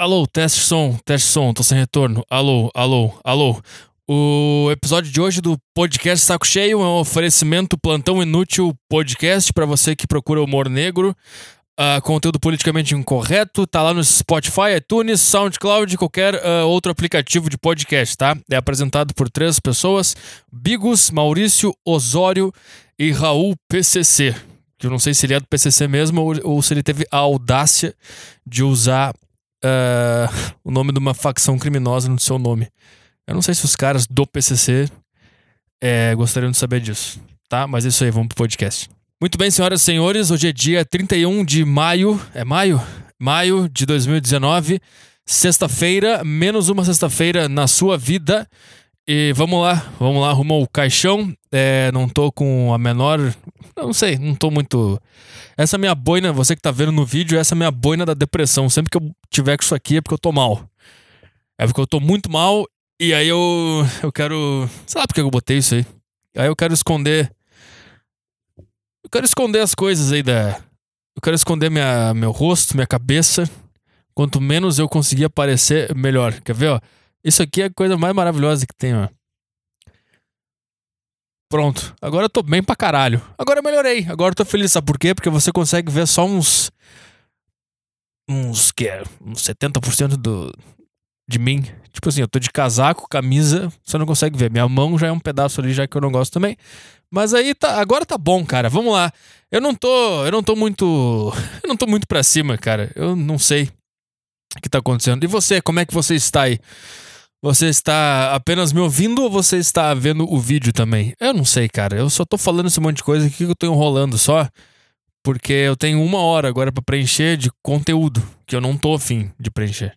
Alô, teste som, teste som, tô sem retorno. Alô, alô, alô. O episódio de hoje do podcast Saco Cheio é um oferecimento plantão inútil podcast para você que procura humor negro, uh, conteúdo politicamente incorreto, tá lá no Spotify, iTunes, SoundCloud, qualquer uh, outro aplicativo de podcast, tá? É apresentado por três pessoas: Bigos, Maurício, Osório e Raul PCC. Que eu não sei se ele é do PCC mesmo ou, ou se ele teve a audácia de usar uh, o nome de uma facção criminosa no seu nome. Eu não sei se os caras do PCC é, gostariam de saber disso, tá? Mas é isso aí, vamos pro podcast. Muito bem, senhoras e senhores, hoje é dia 31 de maio, é maio? Maio de 2019, sexta-feira, menos uma sexta-feira na sua vida. E vamos lá, vamos lá, arrumou o caixão. É, não tô com a menor. Não sei, não tô muito. Essa minha boina, você que tá vendo no vídeo, essa é minha boina da depressão. Sempre que eu tiver com isso aqui é porque eu tô mal. É porque eu tô muito mal e aí eu. Eu quero. Sei lá porque eu botei isso aí. Aí eu quero esconder. Eu quero esconder as coisas aí da. Eu quero esconder minha, meu rosto, minha cabeça. Quanto menos eu conseguir aparecer, melhor. Quer ver, ó? Isso aqui é a coisa mais maravilhosa que tem, ó. Pronto. Agora eu tô bem pra caralho. Agora eu melhorei. Agora eu tô feliz. Sabe por quê? Porque você consegue ver só uns. Uns que é? Uns 70% do, de mim. Tipo assim, eu tô de casaco, camisa, você não consegue ver. Minha mão já é um pedaço ali, já que eu não gosto também. Mas aí tá, agora tá bom, cara. Vamos lá. Eu não tô, eu não tô muito, eu não tô muito para cima, cara. Eu não sei o que tá acontecendo. E você, como é que você está aí? Você está apenas me ouvindo ou você está vendo o vídeo também? Eu não sei, cara. Eu só tô falando esse monte de coisa aqui que eu tô enrolando só. Porque eu tenho uma hora agora para preencher de conteúdo que eu não tô afim de preencher.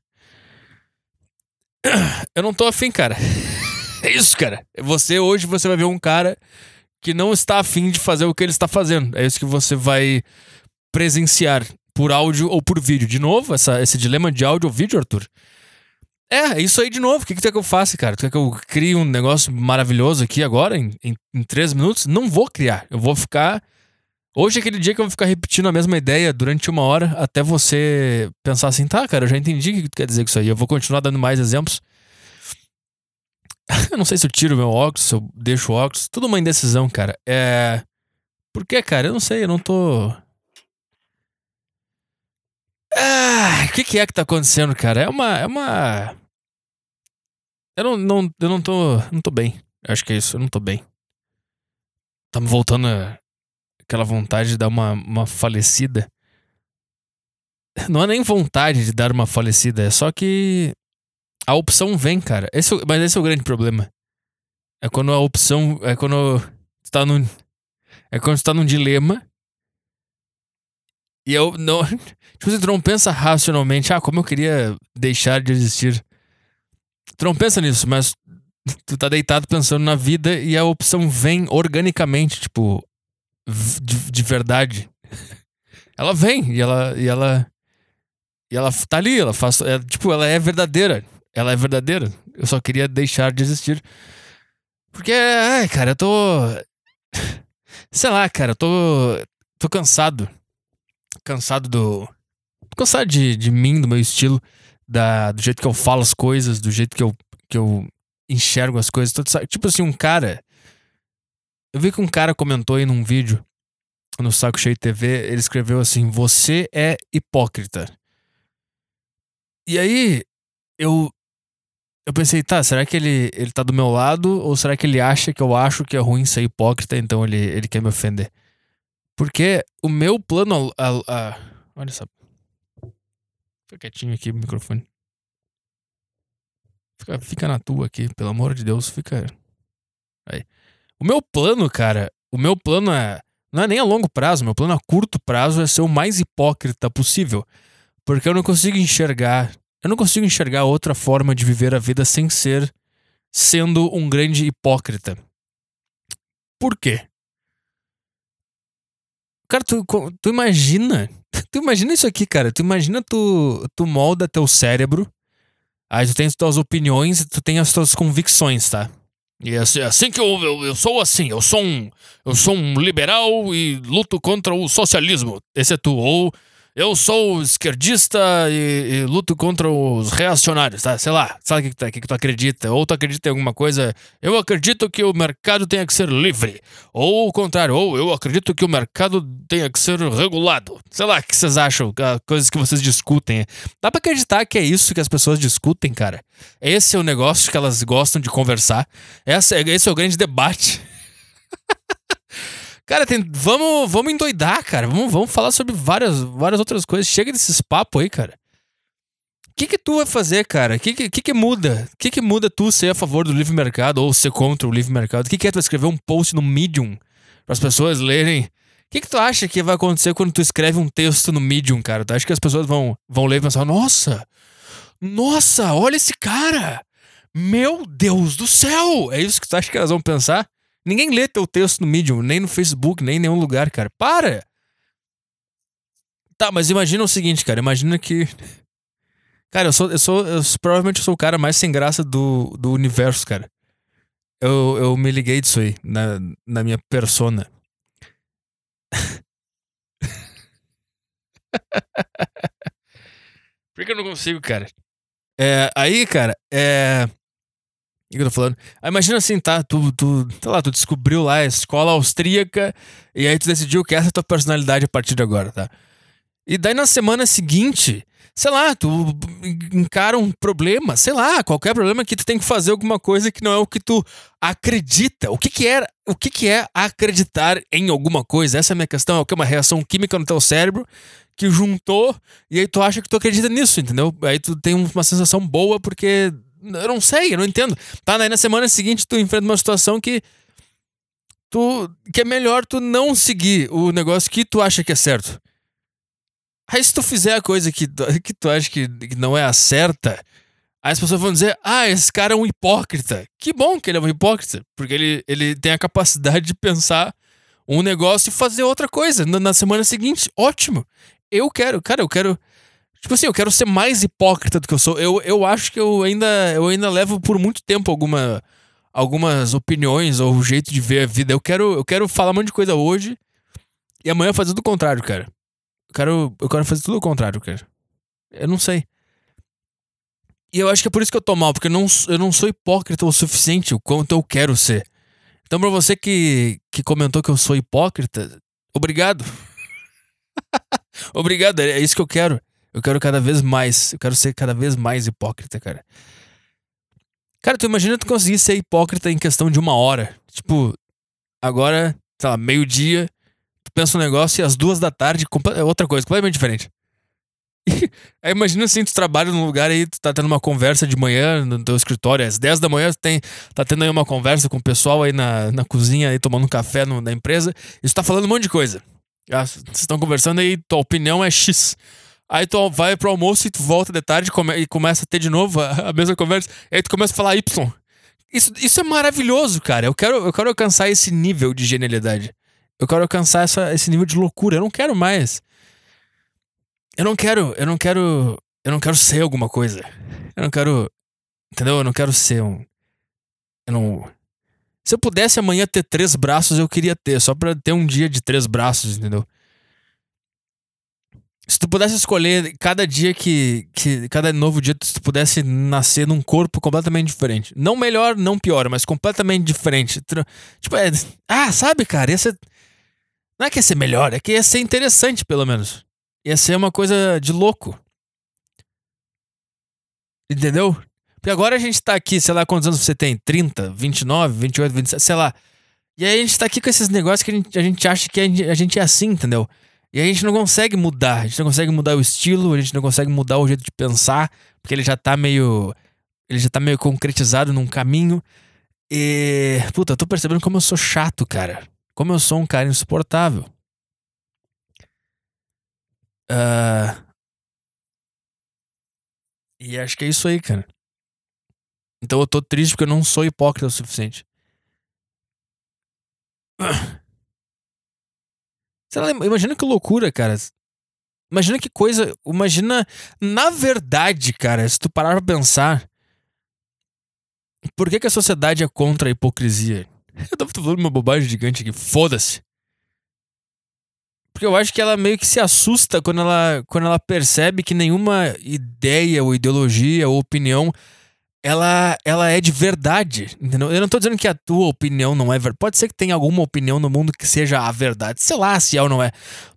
Eu não tô afim, cara. É isso, cara. Você hoje você vai ver um cara que não está afim de fazer o que ele está fazendo. É isso que você vai presenciar por áudio ou por vídeo. De novo, essa, esse dilema de áudio ou vídeo, Arthur. É, isso aí de novo. O que, que tu quer que eu faça, cara? Tu quer que eu crie um negócio maravilhoso aqui agora, em, em, em três minutos? Não vou criar. Eu vou ficar. Hoje é aquele dia que eu vou ficar repetindo a mesma ideia durante uma hora até você pensar assim, tá, cara, eu já entendi o que tu quer dizer com isso aí. Eu vou continuar dando mais exemplos. eu não sei se eu tiro meu óculos, se eu deixo o óculos. Tudo uma indecisão, cara. É. Por que, cara? Eu não sei, eu não tô. Ah, o que, que é que tá acontecendo, cara? É uma. É uma. Eu não, não, eu não tô. Não tô bem. Acho que é isso, eu não tô bem. Tá me voltando aquela vontade de dar uma, uma falecida. Não é nem vontade de dar uma falecida, é só que a opção vem, cara. Esse, é mas esse é o grande problema. É quando a opção. É quando tu tá num. É quando tu tá num dilema. E eu não. Tipo tu não pensa racionalmente, ah, como eu queria deixar de existir. Tu não pensa nisso, mas tu tá deitado pensando na vida e a opção vem organicamente, tipo, de, de verdade. Ela vem e ela. E ela. E ela tá ali, ela faz. É, tipo, ela é verdadeira. Ela é verdadeira. Eu só queria deixar de existir. Porque, ai, cara, eu tô. Sei lá, cara, eu tô. Tô cansado. Cansado do. Cansado de, de mim, do meu estilo, da, do jeito que eu falo as coisas, do jeito que eu, que eu enxergo as coisas. Tô, tipo assim, um cara. Eu vi que um cara comentou aí num vídeo no Saco Cheio TV, ele escreveu assim: Você é hipócrita. E aí, eu eu pensei, tá, será que ele, ele tá do meu lado ou será que ele acha que eu acho que é ruim ser hipócrita, então ele, ele quer me ofender? Porque o meu plano. A, a, olha só. Fica quietinho aqui o microfone. Fica, fica na tua aqui, pelo amor de Deus, fica. Aí. O meu plano, cara, o meu plano é. Não é nem a longo prazo, meu plano a curto prazo é ser o mais hipócrita possível. Porque eu não consigo enxergar eu não consigo enxergar outra forma de viver a vida sem ser sendo um grande hipócrita. Por quê? Cara, tu, tu imagina. Tu imagina isso aqui, cara. Tu imagina tu, tu molda teu cérebro. Aí tu tem as tuas opiniões, tu tem as tuas convicções, tá? E é assim, é assim que eu, eu, eu, sou assim, eu sou um eu sou um liberal e luto contra o socialismo. Esse é tu. Ou eu sou esquerdista e, e, luto contra os reacionários, tá? Sei lá, sabe o que, tu, que, que tu acredita? Ou tu acredita em alguma coisa? Eu acredito que o mercado tenha que ser livre. Ou o contrário, ou eu acredito que o mercado tenha que ser regulado. Sei lá, o que vocês acham? Coisas que vocês discutem. Dá pra acreditar que é isso que as pessoas discutem, cara? Esse é o negócio que elas gostam de conversar. Esse, esse é o grande debate. Cara, tem, vamos, vamos endoidar, cara. Vamos, vamos falar sobre várias, várias outras coisas. Chega desses papos aí, cara. O que que tu vai fazer, cara? O que que, que que muda? O que que muda tu ser a favor do livre mercado ou ser contra o livre mercado? O que que é tu escrever um post no Medium para as pessoas lerem? O que que tu acha que vai acontecer quando tu escreve um texto no Medium, cara? Tu acha que as pessoas vão, vão ler e pensar, nossa, nossa, olha esse cara! Meu Deus do céu! É isso que tu acha que elas vão pensar? Ninguém lê teu texto no Medium, nem no Facebook, nem em nenhum lugar, cara. Para! Tá, mas imagina o seguinte, cara. Imagina que. Cara, eu sou. Eu sou. Eu, provavelmente eu sou o cara mais sem graça do, do universo, cara. Eu, eu me liguei disso aí, na, na minha persona. Por que eu não consigo, cara? É, aí, cara, é. Que eu tô falando? Aí imagina assim, tá? Tu, tu, sei lá, tu descobriu lá a escola austríaca e aí tu decidiu que essa é a tua personalidade a partir de agora, tá? E daí na semana seguinte, sei lá, tu encara um problema, sei lá, qualquer problema que tu tem que fazer alguma coisa que não é o que tu acredita. O que que é, o que que é acreditar em alguma coisa? Essa é a minha questão, é o que é uma reação química no teu cérebro que juntou e aí tu acha que tu acredita nisso, entendeu? Aí tu tem uma sensação boa porque eu não sei, eu não entendo. Tá, daí na semana seguinte tu enfrenta uma situação que. Tu, que é melhor tu não seguir o negócio que tu acha que é certo. Aí se tu fizer a coisa que, que tu acha que, que não é a certa, as pessoas vão dizer: Ah, esse cara é um hipócrita. Que bom que ele é um hipócrita, porque ele, ele tem a capacidade de pensar um negócio e fazer outra coisa na, na semana seguinte. Ótimo. Eu quero, cara, eu quero Tipo assim, eu quero ser mais hipócrita do que eu sou. Eu, eu acho que eu ainda, eu ainda levo por muito tempo alguma, algumas opiniões ou jeito de ver a vida. Eu quero, eu quero falar um monte de coisa hoje e amanhã fazer tudo o contrário, cara. Eu quero, eu quero fazer tudo o contrário, cara. Eu não sei. E eu acho que é por isso que eu tô mal, porque eu não, eu não sou hipócrita o suficiente o quanto eu quero ser. Então, pra você que, que comentou que eu sou hipócrita, obrigado. obrigado, é isso que eu quero. Eu quero cada vez mais. Eu quero ser cada vez mais hipócrita, cara. Cara, tu imagina tu conseguir ser hipócrita em questão de uma hora. Tipo, agora, sei lá, meio-dia, tu pensa um negócio e às duas da tarde é outra coisa, completamente diferente. aí imagina assim, tu trabalha num lugar aí, tu tá tendo uma conversa de manhã no teu escritório, às 10 da manhã tu tem, tá tendo aí uma conversa com o pessoal aí na, na cozinha, aí tomando um café no, na empresa, e tu tá falando um monte de coisa. Ah, vocês estão conversando aí, tua opinião é X. Aí tu vai pro almoço e tu volta de tarde come, e começa a ter de novo a, a, mesma conversa. Aí tu começa a falar Y. Isso, isso é maravilhoso, cara. Eu quero, eu quero alcançar esse nível de genialidade. Eu quero alcançar essa, esse nível de loucura. Eu não quero mais. Eu não quero, eu não quero, eu não quero ser alguma coisa. Eu não quero, entendeu? Eu não quero ser um. Eu não. Se eu pudesse amanhã ter três braços, eu queria ter, só pra ter um dia de três braços, entendeu? Se tu pudesse escolher cada dia que, que. Cada novo dia, se tu pudesse nascer num corpo completamente diferente. Não melhor, não pior, mas completamente diferente. Tipo, é. Ah, sabe, cara? Ia ser. Não é que ia ser melhor, é que ia ser interessante, pelo menos. Ia ser uma coisa de louco. Entendeu? Porque agora a gente tá aqui, sei lá quantos anos você tem? 30, 29, 28, 27, sei lá. E aí a gente tá aqui com esses negócios que a gente, a gente acha que a gente, a gente é assim, entendeu? E a gente não consegue mudar, a gente não consegue mudar o estilo, a gente não consegue mudar o jeito de pensar, porque ele já tá meio. Ele já tá meio concretizado num caminho. E. Puta, eu tô percebendo como eu sou chato, cara. Como eu sou um cara insuportável. Uh... E acho que é isso aí, cara. Então eu tô triste porque eu não sou hipócrita o suficiente. Sei lá, imagina que loucura, cara. Imagina que coisa. Imagina. Na verdade, cara, se tu parar pra pensar. Por que, que a sociedade é contra a hipocrisia? Eu tô falando uma bobagem gigante aqui. Foda-se. Porque eu acho que ela meio que se assusta quando ela, quando ela percebe que nenhuma ideia ou ideologia ou opinião ela, ela é de verdade, entendeu? Eu não tô dizendo que a tua opinião não é verdade. Pode ser que tenha alguma opinião no mundo que seja a verdade. Sei lá se é ou não é.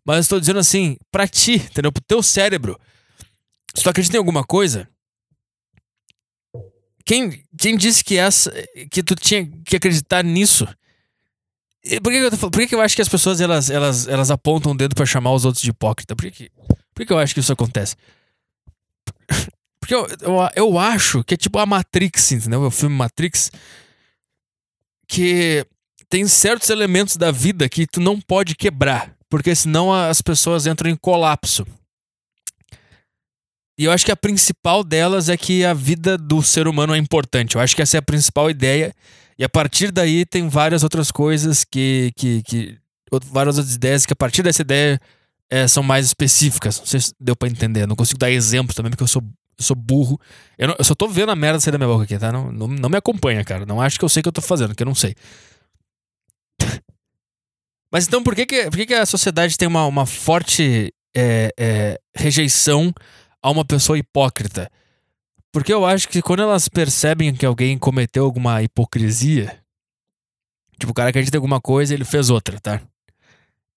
Mas eu estou dizendo assim, pra ti, entendeu? Pro teu cérebro. Se tu acredita em alguma coisa, quem, quem disse que essa que tu tinha que acreditar nisso? Por que, que eu, tô, por que, que eu acho que as pessoas elas, elas, elas apontam o dedo para chamar os outros de hipócrita? Por que, que, por que, que eu acho que isso acontece? Porque eu, eu, eu acho que é tipo a Matrix, entendeu? O filme Matrix. Que tem certos elementos da vida que tu não pode quebrar. Porque senão as pessoas entram em colapso. E eu acho que a principal delas é que a vida do ser humano é importante. Eu acho que essa é a principal ideia. E a partir daí tem várias outras coisas que. que, que várias outras ideias que a partir dessa ideia é, são mais específicas. Não sei se deu pra entender. Não consigo dar exemplo também, porque eu sou eu sou burro. Eu, não, eu, só tô vendo a merda sair da minha boca aqui, tá? Não, não, não, me acompanha, cara. Não acho que eu sei o que eu tô fazendo, que eu não sei. Mas então, por que, que, por que, que a sociedade tem uma, uma forte é, é, rejeição a uma pessoa hipócrita? Porque eu acho que quando elas percebem que alguém cometeu alguma hipocrisia, tipo, o cara acredita em alguma coisa ele fez outra, tá?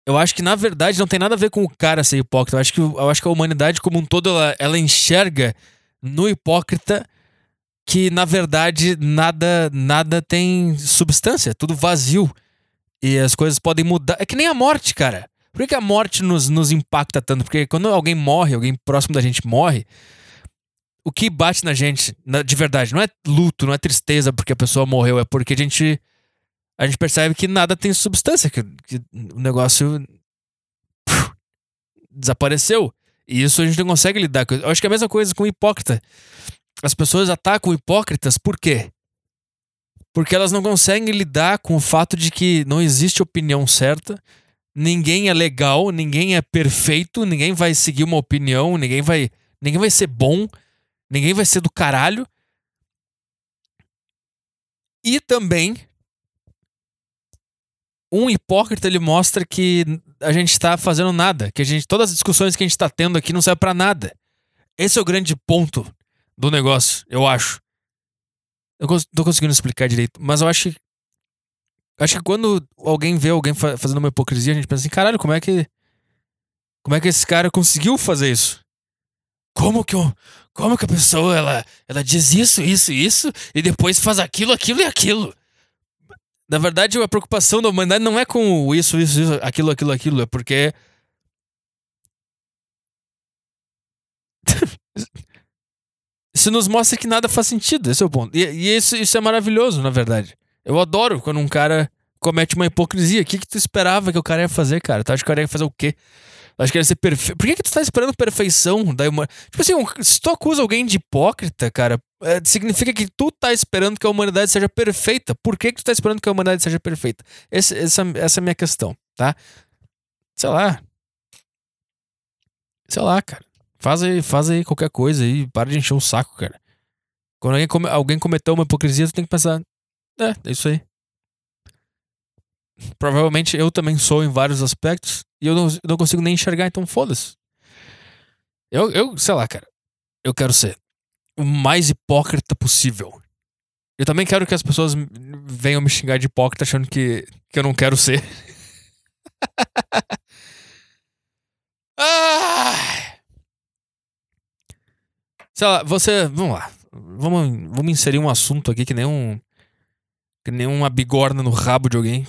Eu acho que, na verdade, não tem nada a ver com o cara ser hipócrita. Eu acho que, eu acho que a humanidade, como um todo, ela, ela enxerga no hipócrita que, na verdade, nada nada tem substância, é tudo vazio. E as coisas podem mudar. É que nem a morte, cara. Por que, a morte nos, nos impacta tanto? Porque quando alguém morre, alguém próximo da gente morre, o que bate na gente, na, de verdade, não é luto, não é tristeza porque a pessoa morreu, é porque a gente a gente percebe que nada tem substância, que, que o negócio puf, desapareceu. E isso a gente não consegue lidar com. Eu acho que é a mesma coisa com o hipócrita. As pessoas atacam hipócritas por quê? Porque elas não conseguem lidar com o fato de que não existe opinião certa, ninguém é legal, ninguém é perfeito, ninguém vai seguir uma opinião, ninguém vai, ninguém vai ser bom, ninguém vai ser do caralho. E também um hipócrita ele mostra que a gente está fazendo nada, que a gente todas as discussões que a gente está tendo aqui não servem para nada. Esse é o grande ponto do negócio, eu acho. Eu não tô conseguindo explicar direito, mas eu acho que acho que quando alguém vê alguém fazendo uma hipocrisia, a gente pensa assim, caralho, como é que como é que esse cara conseguiu fazer isso? Como que eu, como que a pessoa ela ela diz isso, isso, isso e depois faz aquilo, aquilo e aquilo? Na verdade, a preocupação da humanidade não é com isso, isso, isso, aquilo, aquilo, aquilo. É porque. isso nos mostra que nada faz sentido. Esse é o ponto. E, e isso, isso é maravilhoso, na verdade. Eu adoro quando um cara comete uma hipocrisia. O que, que tu esperava que o cara ia fazer, cara? Tu acha que o cara ia fazer o quê? Acho que ia ser perfeito. Por que, que tu tá esperando perfeição da humanidade? Tipo assim, se tu acusa alguém de hipócrita, cara, é, significa que tu tá esperando que a humanidade seja perfeita. Por que, que tu tá esperando que a humanidade seja perfeita? Esse, essa, essa é a minha questão, tá? Sei lá. Sei lá, cara. Faz aí, faz aí qualquer coisa aí. Para de encher o um saco, cara. Quando alguém, come, alguém cometeu uma hipocrisia, tu tem que pensar. É, é isso aí. Provavelmente eu também sou em vários aspectos. E eu não, eu não consigo nem enxergar, então foda-se. Eu, eu, sei lá, cara. Eu quero ser o mais hipócrita possível. Eu também quero que as pessoas venham me xingar de hipócrita achando que, que eu não quero ser. ah! Sei lá, você. Vamos lá. Vamos, vamos inserir um assunto aqui que nem um. Que nem uma bigorna no rabo de alguém.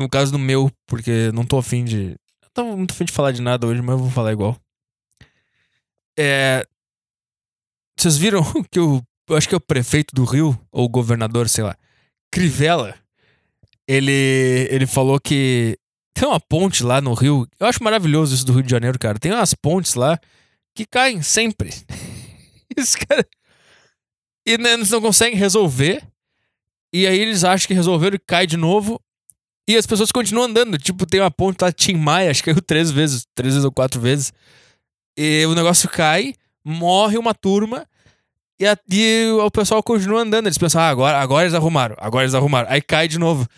No caso do meu, porque não tô afim de. Não tô muito afim de falar de nada hoje, mas eu vou falar igual. É. Vocês viram que o. Eu acho que é o prefeito do Rio, ou governador, sei lá. Crivella. Ele. Ele falou que. Tem uma ponte lá no Rio. Eu acho maravilhoso isso do Rio de Janeiro, cara. Tem umas pontes lá que caem sempre. Isso, cara. E né, eles não conseguem resolver. E aí eles acham que resolveram e cai de novo. E as pessoas continuam andando. Tipo, tem uma ponte lá, Tim Maia, acho que caiu três vezes, três vezes ou quatro vezes. E o negócio cai, morre uma turma. E, a, e o pessoal continua andando. Eles pensam, ah, agora, agora eles arrumaram, agora eles arrumaram. Aí cai de novo.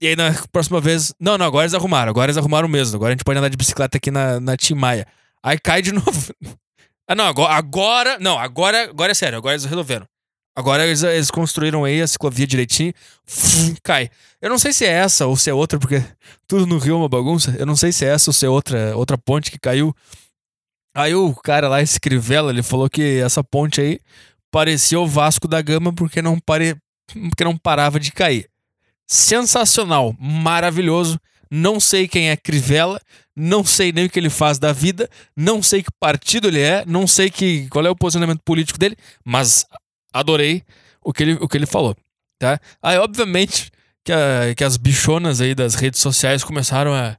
E aí na próxima vez. Não, não, agora eles arrumaram. Agora eles arrumaram mesmo. Agora a gente pode andar de bicicleta aqui na, na Tim Maia. Aí cai de novo. ah, não, agora. Agora. Não, agora, agora é sério. Agora eles resolveram. Agora eles, eles construíram aí a ciclovia direitinho. Cai. Eu não sei se é essa ou se é outra, porque tudo no Rio é uma bagunça. Eu não sei se é essa ou se é outra, outra ponte que caiu. Aí o cara lá, esse Crivella, ele falou que essa ponte aí parecia o Vasco da Gama porque não, pare... porque não parava de cair. Sensacional, maravilhoso. Não sei quem é Crivella, não sei nem o que ele faz da vida, não sei que partido ele é, não sei que, qual é o posicionamento político dele, mas adorei o que ele, o que ele falou, tá? Aí, obviamente, que, a, que as bichonas aí das redes sociais começaram a.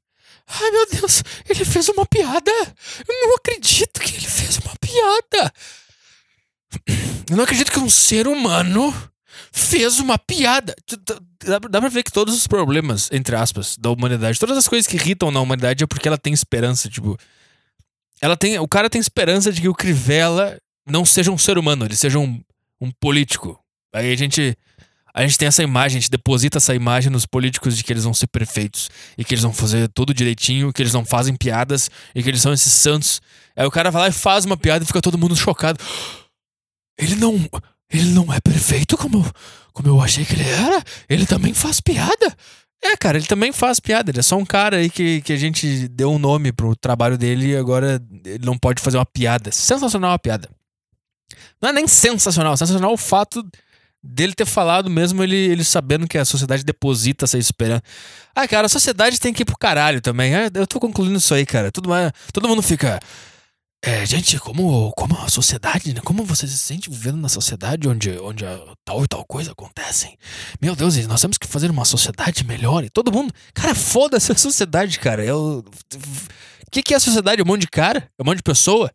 Ai, meu Deus, ele fez uma piada! Eu não acredito que ele fez uma piada! Eu não acredito que um ser humano fez uma piada. Dá pra ver que todos os problemas, entre aspas, da humanidade, todas as coisas que irritam na humanidade é porque ela tem esperança, tipo. Ela tem, o cara tem esperança de que o Crivella não seja um ser humano, ele seja um, um político. Aí a gente a gente tem essa imagem, a gente deposita essa imagem nos políticos de que eles vão ser perfeitos e que eles vão fazer tudo direitinho, que eles não fazem piadas e que eles são esses santos. Aí o cara vai lá e faz uma piada e fica todo mundo chocado. Ele não, ele não é perfeito como, como eu achei que ele era. Ele também faz piada. É, cara, ele também faz piada. Ele é só um cara aí que, que a gente deu um nome pro trabalho dele e agora ele não pode fazer uma piada. Sensacional a piada. Não é nem sensacional, sensacional o fato dele ter falado mesmo ele, ele sabendo que a sociedade deposita essa esperança. Ah, cara, a sociedade tem que ir pro caralho também. Eu tô concluindo isso aí, cara. Tudo, todo mundo fica. É, gente, como, como a sociedade, né? Como você se sente vivendo na sociedade onde, onde tal e tal coisa acontecem? Meu Deus, nós temos que fazer uma sociedade melhor. E todo mundo. Cara, foda-se a sociedade, cara. Eu. O que, que é a sociedade? É um monte de cara? É um monte de pessoa?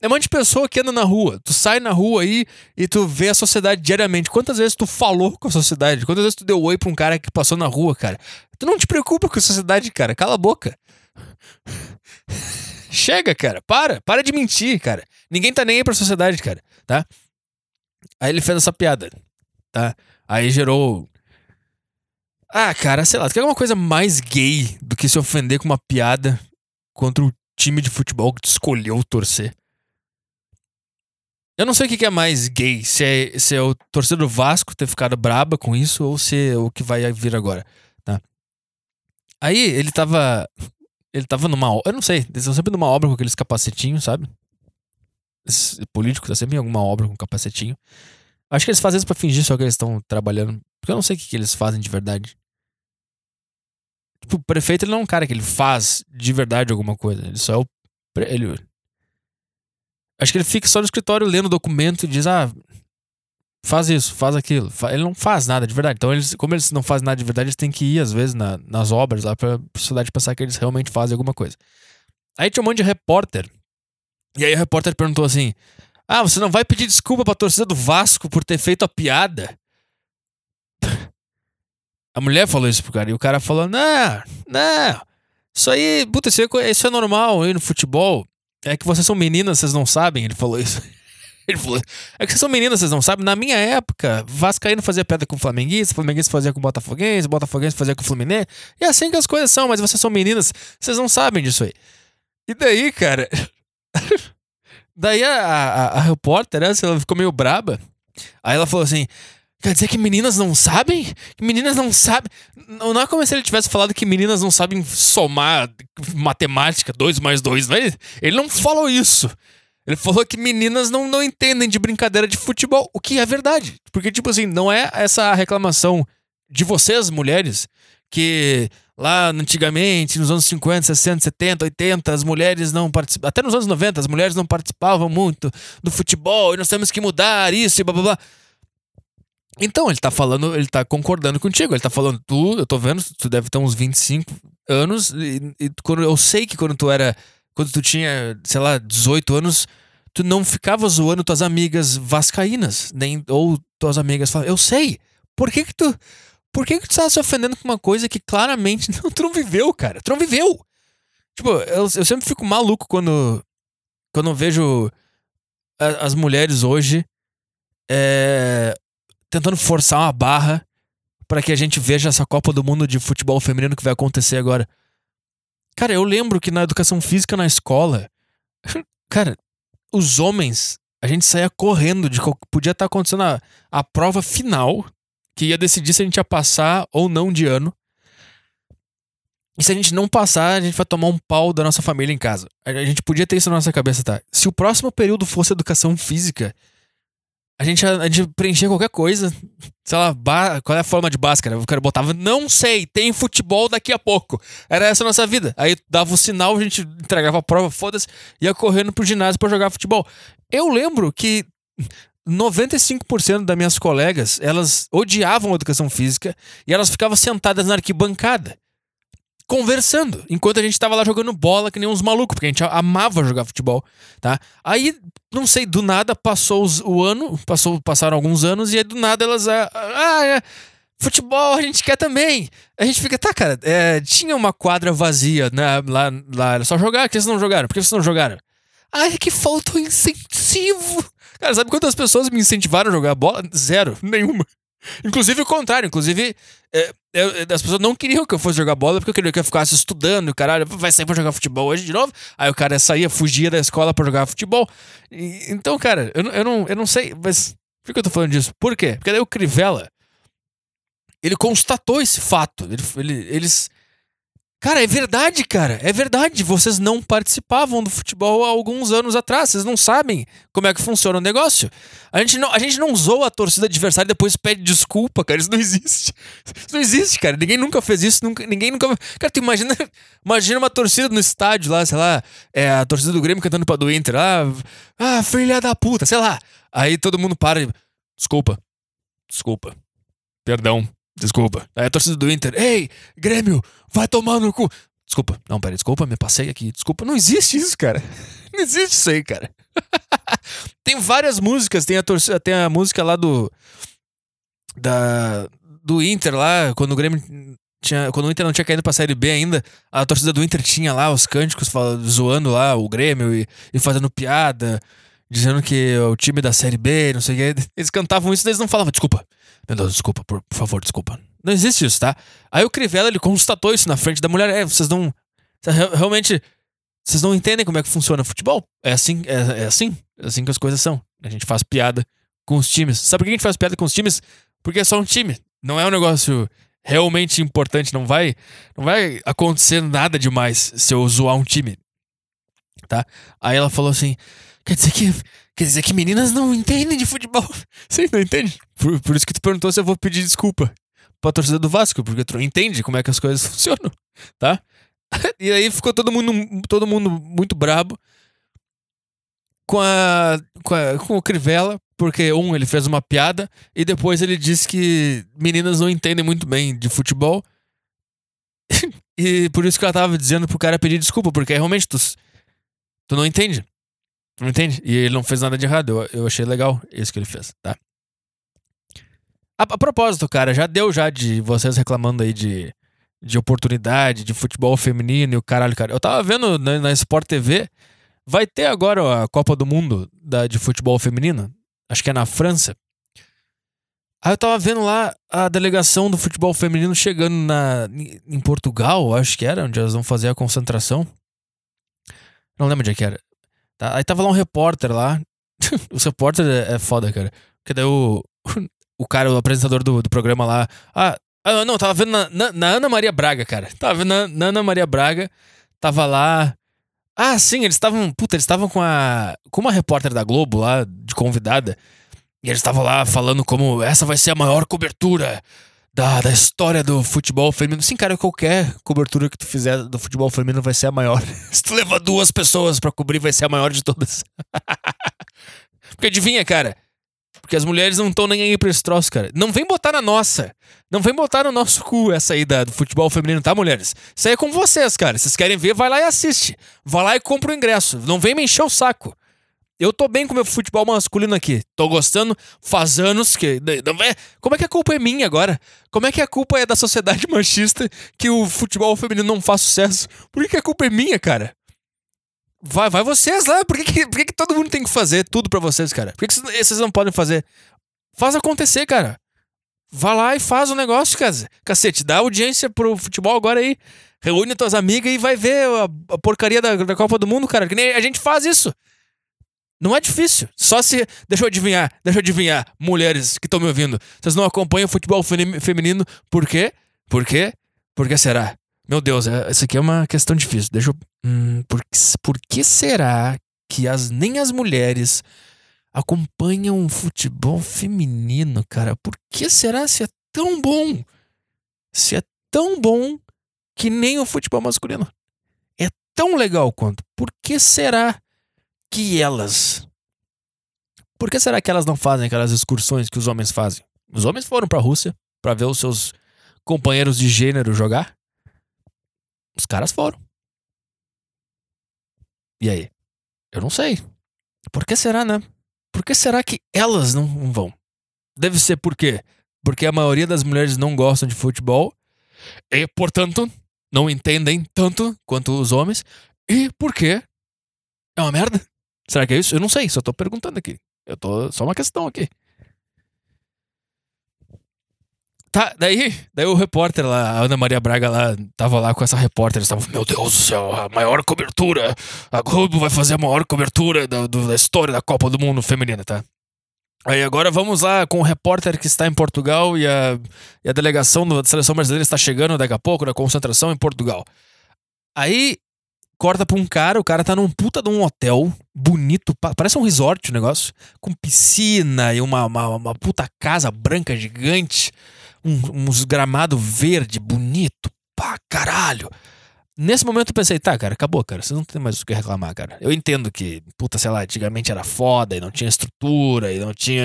É um monte de pessoa que anda na rua. Tu sai na rua aí e tu vê a sociedade diariamente. Quantas vezes tu falou com a sociedade? Quantas vezes tu deu oi pra um cara que passou na rua, cara? Tu não te preocupa com a sociedade, cara. Cala a boca. Chega, cara. Para. Para de mentir, cara. Ninguém tá nem aí pra sociedade, cara. Tá? Aí ele fez essa piada. Tá? Aí gerou. Ah, cara, sei lá. Tu quer alguma coisa mais gay do que se ofender com uma piada contra o time de futebol que tu escolheu torcer. Eu não sei o que é mais gay, se é, se é o torcedor do Vasco ter ficado braba com isso ou se é o que vai vir agora, tá? Aí ele tava. Ele tava numa. Eu não sei, eles estão sempre numa obra com aqueles capacetinhos, sabe? Esse político tá sempre em alguma obra com capacetinho. Acho que eles fazem isso pra fingir só que eles estão trabalhando. Porque eu não sei o que, que eles fazem de verdade. Tipo, o prefeito ele não é um cara que ele faz de verdade alguma coisa. Ele só é o. Ele, acho que ele fica só no escritório lendo o documento e diz: ah, faz isso, faz aquilo. Ele não faz nada de verdade. Então, eles, como eles não fazem nada de verdade, eles têm que ir, às vezes, na, nas obras lá pra sociedade pensar que eles realmente fazem alguma coisa. Aí tinha um monte de repórter. E aí o repórter perguntou assim: Ah, você não vai pedir desculpa pra torcida do Vasco por ter feito a piada? A mulher falou isso pro cara. E o cara falou: Não, não. Isso aí, puta, isso, é, isso é normal aí no futebol. É que vocês são meninas, vocês não sabem. Ele falou isso. Ele falou: É que vocês são meninas, vocês não sabem. Na minha época, Vascaíno fazia pedra com Flamenguista, Flamenguista fazia com Botafoguense, Botafoguense fazia com Fluminense. E é assim que as coisas são, mas vocês são meninas, vocês não sabem disso aí. E daí, cara. daí a, a, a repórter, ela ficou meio braba. Aí ela falou assim: Quer dizer que meninas não sabem? Que meninas não sabem. Não é como se ele tivesse falado que meninas não sabem somar matemática, 2 mais 2, não é? Ele não falou isso. Ele falou que meninas não, não entendem de brincadeira de futebol, o que é verdade. Porque, tipo assim, não é essa reclamação de vocês, mulheres, que lá antigamente, nos anos 50, 60, 70, 80, as mulheres não participavam. Até nos anos 90, as mulheres não participavam muito do futebol e nós temos que mudar isso e blá blá blá. Então, ele tá falando, ele tá concordando contigo. Ele tá falando, tu, eu tô vendo, tu deve ter uns 25 anos. E, e quando, eu sei que quando tu era. Quando tu tinha, sei lá, 18 anos, tu não ficava zoando tuas amigas vascaínas. Nem, ou tuas amigas falam, eu sei. Por que que tu. Por que que tu tá se ofendendo com uma coisa que claramente não, tu não viveu, cara? Tu não viveu! Tipo, eu, eu sempre fico maluco quando. Quando eu vejo as mulheres hoje. É, tentando forçar uma barra para que a gente veja essa Copa do Mundo de futebol feminino que vai acontecer agora. Cara, eu lembro que na educação física na escola, cara, os homens, a gente saía correndo de podia estar tá acontecendo a, a prova final que ia decidir se a gente ia passar ou não de ano. E se a gente não passar, a gente vai tomar um pau da nossa família em casa. A gente podia ter isso na nossa cabeça, tá? Se o próximo período fosse educação física, a gente, a gente preenchia qualquer coisa. Sei lá, qual é a forma de báscara? O cara botava, não sei, tem futebol daqui a pouco. Era essa a nossa vida. Aí dava o sinal, a gente entregava a prova, foda-se, ia correndo pro ginásio para jogar futebol. Eu lembro que 95% das minhas colegas, elas odiavam a educação física e elas ficavam sentadas na arquibancada conversando, enquanto a gente tava lá jogando bola que nem uns malucos, porque a gente amava jogar futebol, tá? Aí, não sei, do nada passou os, o ano, passou, passaram alguns anos, e aí do nada elas. Ah, ah, é, futebol a gente quer também. A gente fica, tá, cara, é, tinha uma quadra vazia né, lá, lá, era só jogar, que vocês não jogaram? Por que vocês não jogaram? Ai, é que faltou incentivo. Cara, sabe quantas pessoas me incentivaram a jogar bola? Zero, nenhuma. Inclusive o contrário, inclusive é, as pessoas não queriam que eu fosse jogar bola porque eu queria que eu ficasse estudando, caralho, vai sair pra jogar futebol hoje de novo. Aí o cara saía, fugia da escola para jogar futebol. E, então, cara, eu, eu, não, eu não sei, mas por que eu tô falando disso? Por quê? Porque daí o Crivella, ele constatou esse fato. Ele, ele, eles Cara, é verdade, cara. É verdade. Vocês não participavam do futebol há alguns anos atrás. Vocês não sabem como é que funciona o negócio. A gente não, a gente não usou a torcida adversária e depois pede desculpa, cara. Isso não existe. Isso não existe, cara. Ninguém nunca fez isso. Nunca, ninguém nunca. Cara, tu imagina, imagina uma torcida no estádio lá, sei lá, é a torcida do Grêmio cantando pra do Inter. Ah, ah, filha da puta, sei lá. Aí todo mundo para e. Desculpa. Desculpa. Perdão. Desculpa. Aí a torcida do Inter, ei, Grêmio, vai tomar no cu. Desculpa, não, peraí, desculpa, me passei aqui. Desculpa, não existe isso, cara. Não existe isso aí, cara. tem várias músicas, tem a, torcida, tem a música lá do. Da, do Inter lá, quando o Grêmio tinha, quando o Inter não tinha caído pra Série B ainda, a torcida do Inter tinha lá os cânticos falando, zoando lá o Grêmio e, e, fazendo piada, dizendo que o time da Série B, não sei o. Eles cantavam isso eles não falavam, desculpa, meu Deus, desculpa, por, por, favor, desculpa. Não existe isso, tá? Aí o Crivella, ele constatou isso na frente da mulher. É, vocês não. Realmente. Vocês não entendem como é que funciona futebol? É assim, é, é assim. É assim que as coisas são. A gente faz piada com os times. Sabe por que a gente faz piada com os times? Porque é só um time. Não é um negócio realmente importante. Não vai, não vai acontecer nada demais se eu zoar um time. Tá? Aí ela falou assim: quer dizer que Quer dizer que meninas não entendem de futebol. Você não entende? Por, por isso que tu perguntou se eu vou pedir desculpa pra torcida do Vasco, porque tu entende como é que as coisas funcionam, tá? E aí ficou todo mundo, todo mundo muito brabo com, a, com, a, com o Crivella, porque um, ele fez uma piada, e depois ele disse que meninas não entendem muito bem de futebol. e por isso que ela tava dizendo pro cara pedir desculpa, porque realmente tu, tu não entende. Entende? E ele não fez nada de errado. Eu, eu achei legal isso que ele fez, tá? A, a, propósito, cara, já deu já de vocês reclamando aí de, de oportunidade, de futebol feminino e o caralho, cara. Eu tava vendo na, na Sport TV, vai ter agora a Copa do Mundo da, de futebol feminino. Acho que é na França. Aí eu tava vendo lá a delegação do futebol feminino chegando na, em Portugal, acho que era, onde elas vão fazer a concentração. Não lembro onde é que era. Tá? Aí tava lá um repórter lá. Os repórteres é, é foda, cara. Porque daí o, o cara, o apresentador do, do programa lá. Ah, ah não, tava vendo na, na, na, Ana Maria Braga, cara. Tava vendo na, na Ana Maria Braga. Tava lá. Ah, sim, eles estavam. Puta, eles estavam com a. Com uma repórter da Globo lá, de convidada. E eles estavam lá falando como essa vai ser a maior cobertura da, da história do futebol feminino. Sim, cara, qualquer cobertura que tu fizer do futebol feminino vai ser a maior. Se tu levar duas pessoas para cobrir, vai ser a maior de todas. Porque adivinha, cara? Porque as mulheres não estão nem aí pra esse troço, cara. Não vem botar na nossa. Não vem botar no nosso cu essa aí da, do futebol feminino, tá, mulheres? Isso aí é com vocês, cara. Vocês querem ver, vai lá e assiste. Vai lá e compra o ingresso. Não vem me encher o saco. Eu tô bem com meu futebol masculino aqui. Tô gostando. Faz anos que. Como é que a culpa é minha agora? Como é que a culpa é da sociedade machista que o futebol feminino não faz sucesso? Por que, que a culpa é minha, cara? Vai, vai vocês lá. Por que, que, por que, que todo mundo tem que fazer tudo para vocês, cara? Por que, que vocês não podem fazer? Faz acontecer, cara. Vá lá e faz o negócio, cacete. Dá audiência pro futebol agora aí. Reúne tuas amigas e vai ver a, a porcaria da, da, Copa do Mundo, cara. Que nem a gente faz isso. Não é difícil. Só se. Deixa eu adivinhar, deixa eu adivinhar, mulheres que estão me ouvindo. Vocês não acompanham o futebol feminino. Por quê? Por quê? Por que será? Meu Deus, é, aqui é uma questão difícil. Deixa eu. Hum, por, por que será que as, nem as mulheres acompanham o futebol feminino, cara? Por que será se é tão bom? Se é tão bom que nem o futebol masculino. É tão legal quanto. Por que será que elas. Por que será que elas não fazem aquelas excursões que os homens fazem? Os homens foram para a Rússia para ver os seus companheiros de gênero jogar. Os caras foram. E aí? Eu não sei. Por que será, né? Por que será que elas não vão? Deve ser por quê? Porque a maioria das mulheres não gostam de futebol e, portanto, não entendem tanto quanto os homens. E por quê? É uma merda? Será que é isso? Eu não sei, só tô perguntando aqui. Eu tô. Só uma questão aqui. Tá, daí, daí o repórter lá, a Ana Maria Braga lá, tava lá com essa repórter, eles estavam, meu Deus do céu, a maior cobertura, a Globo vai fazer a maior cobertura da, da história da Copa do Mundo feminina, tá? Aí agora vamos lá com o repórter que está em Portugal e a, e a delegação da seleção brasileira está chegando daqui a pouco na concentração em Portugal. Aí corta pra um cara, o cara tá num puta de um hotel bonito, parece um resort o negócio, com piscina e uma, uma, uma puta casa branca gigante um, uns gramado verde, bonito, pá, caralho. Nesse momento eu pensei, tá, cara, acabou, cara. Você não tem mais o que reclamar, cara. Eu entendo que, puta, sei lá, antigamente era foda e não tinha estrutura e não tinha,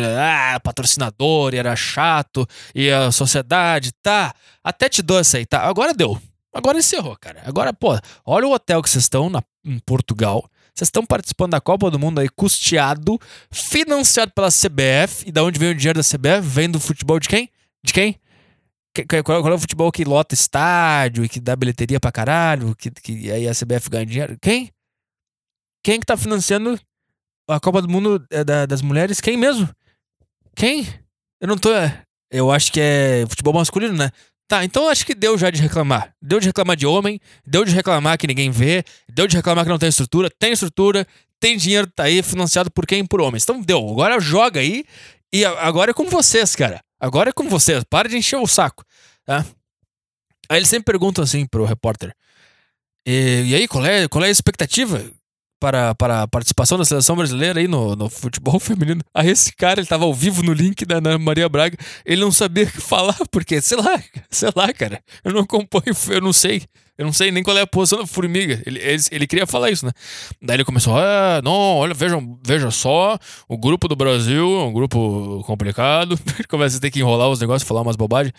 ah, patrocinador e era chato e a sociedade, tá. Até te dou essa aí, tá. Agora deu. Agora encerrou, cara. Agora, pô, olha o hotel que vocês estão na, em Portugal. Vocês estão participando da Copa do Mundo aí, custeado, financiado pela CBF. E da onde vem o dinheiro da CBF? Vem do futebol de quem? De quem? Qual, é o futebol que lota estádio e que dá bilheteria pra caralho? Que, que aí a CBF ganha dinheiro? Quem? Quem que tá financiando a Copa do Mundo é, da, das mulheres? Quem mesmo? Quem? Eu não tô. Eu acho que é futebol masculino, né? Tá, então acho que deu já de reclamar. Deu de reclamar de homem, deu de reclamar que ninguém vê, deu de reclamar que não tem estrutura, tem estrutura, tem dinheiro, tá aí, financiado por quem? Por homens. Então deu, agora joga aí e agora é com vocês, cara. Agora é com vocês. Para de encher o saco. Tá? Aí eles sempre perguntam assim pro repórter. E, e aí, qual é, qual é a expectativa para, para a participação da seleção brasileira aí no, no futebol feminino? Aí esse cara, ele tava ao vivo no link da Ana Maria Braga. Ele não sabia o que falar, porque, sei lá, sei lá, cara. Eu não acompanho, eu não sei. Eu não sei nem qual é a posição da formiga. Ele, ele, ele queria falar isso, né? Daí ele começou, ah, não, olha, vejam, veja só, o grupo do Brasil é um grupo complicado. Ele começa a ter que enrolar os negócios, falar umas bobagens.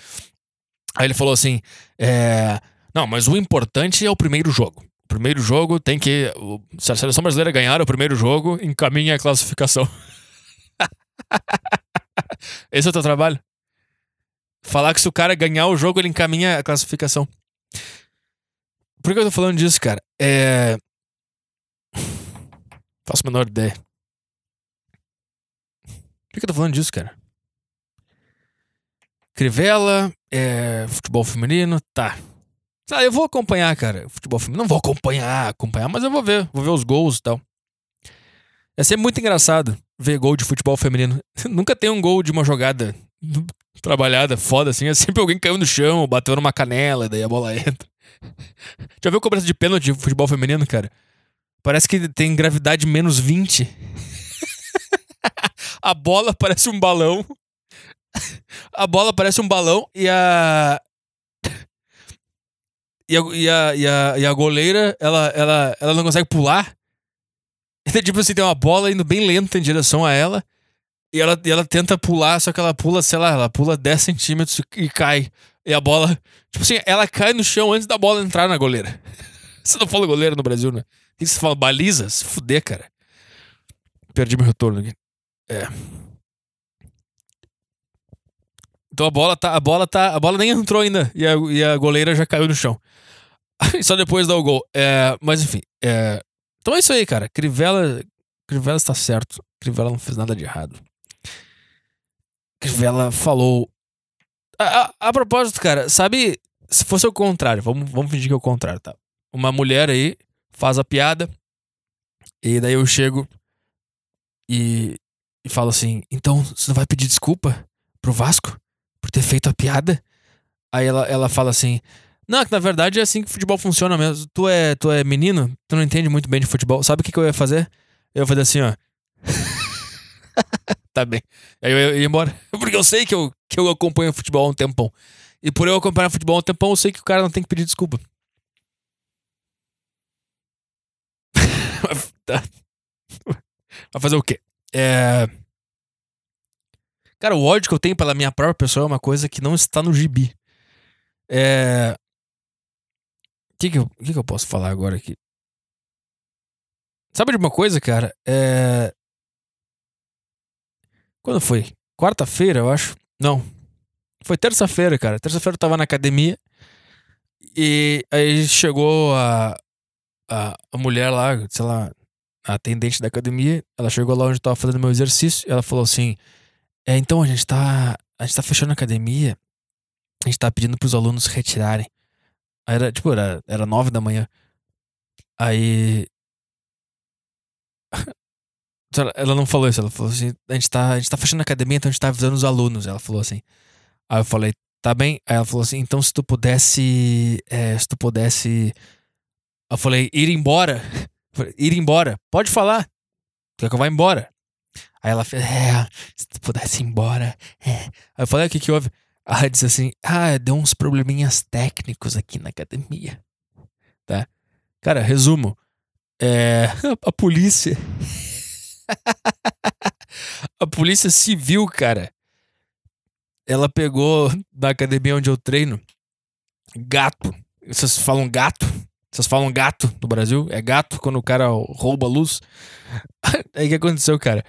Aí ele falou assim, é, não, mas o importante é o primeiro jogo. Primeiro jogo tem que. Se a seleção brasileira ganhar o primeiro jogo, encaminha a classificação. Esse é o teu trabalho? Falar que se o cara ganhar o jogo, ele encaminha a classificação. Por que eu tô falando disso, cara? É. Faço a menor ideia. Por que eu tô falando disso, cara? Crivella, é, futebol feminino, tá. Ah, eu vou acompanhar, cara. Futebol feminino. Não vou acompanhar, acompanhar, mas eu vou ver. Vou ver os gols e tal. É sempre muito engraçado ver gol de futebol feminino. Nunca tem um gol de uma jogada trabalhada, foda assim. É sempre alguém caiu no chão, bateu numa canela, daí a bola entra. Já viu cobrança de pênalti de futebol feminino, cara? Parece que tem gravidade menos 20. a bola parece um balão. A bola parece um balão e a. E a, e a, e a, e a goleira, ela, ela, ela não consegue pular. Então, tipo assim, tem uma bola indo bem lenta em direção a ela. E ela, e ela tenta pular, só que ela pula, sei lá, ela pula 10 centímetros e cai. E a bola. Tipo assim, ela cai no chão antes da bola entrar na goleira. Você não fala goleira no Brasil, né? O que você fala? Baliza? Se fuder, cara. Perdi meu retorno aqui. É. Então a bola tá. A bola tá. A bola nem entrou ainda. E a, e a goleira já caiu no chão. Só depois dá o gol. É, mas enfim. É, então é isso aí, cara. Crivella. Crivella está certo. Crivella não fez nada de errado. Crivella falou A, a, a propósito, cara, sabe, se fosse o contrário, vamos, vamos fingir que é o contrário, tá? Uma mulher aí faz a piada, e daí eu chego e, e falo assim: então você não vai pedir desculpa pro Vasco por ter feito a piada? Aí ela, ela fala assim: não, que na verdade é assim que futebol funciona mesmo. Tu é, tu é menino, tu não entende muito bem de futebol. Sabe o que, que eu ia fazer? Eu ia fazer assim, ó. tá bem. Aí eu ia embora. Porque eu sei que eu, que eu acompanho futebol há um tempão. E por eu acompanhar futebol há um tempão, eu sei que o cara não tem que pedir desculpa. Tá. Vai fazer o quê? É. Cara, o ódio que eu tenho pela minha própria pessoa é uma coisa que não está no gibi. É. O que, que, eu, que, que eu posso falar agora aqui? Sabe de uma coisa, cara? É. Quando foi? Quarta-feira, eu acho. Não. Foi terça-feira, cara. Terça-feira eu tava na academia. E aí chegou a, a, a mulher lá, sei lá, a atendente da academia. Ela chegou lá onde eu tava fazendo meu exercício. ela falou assim: É, então a gente tá. A gente tá fechando a academia. A gente tá pedindo pros alunos retirarem. Aí era, tipo, era, era nove da manhã. Aí ela não falou isso, ela falou assim: a gente, tá, a gente tá fechando a academia, então a gente tá avisando os alunos. Ela falou assim. Aí eu falei, tá bem? Aí ela falou assim: então se tu pudesse. É, se tu pudesse. Eu falei, ir embora. Ir embora. Pode falar. Quer que eu vá embora? Aí ela fez, é, se tu pudesse ir embora. É. Aí eu falei, o que que houve? Ela disse assim: ah, deu uns probleminhas técnicos aqui na academia. Tá? Cara, resumo. É, a polícia a polícia civil, cara, ela pegou na academia onde eu treino gato. Vocês falam gato? Vocês falam gato no Brasil? É gato quando o cara rouba luz? Aí o que aconteceu, cara?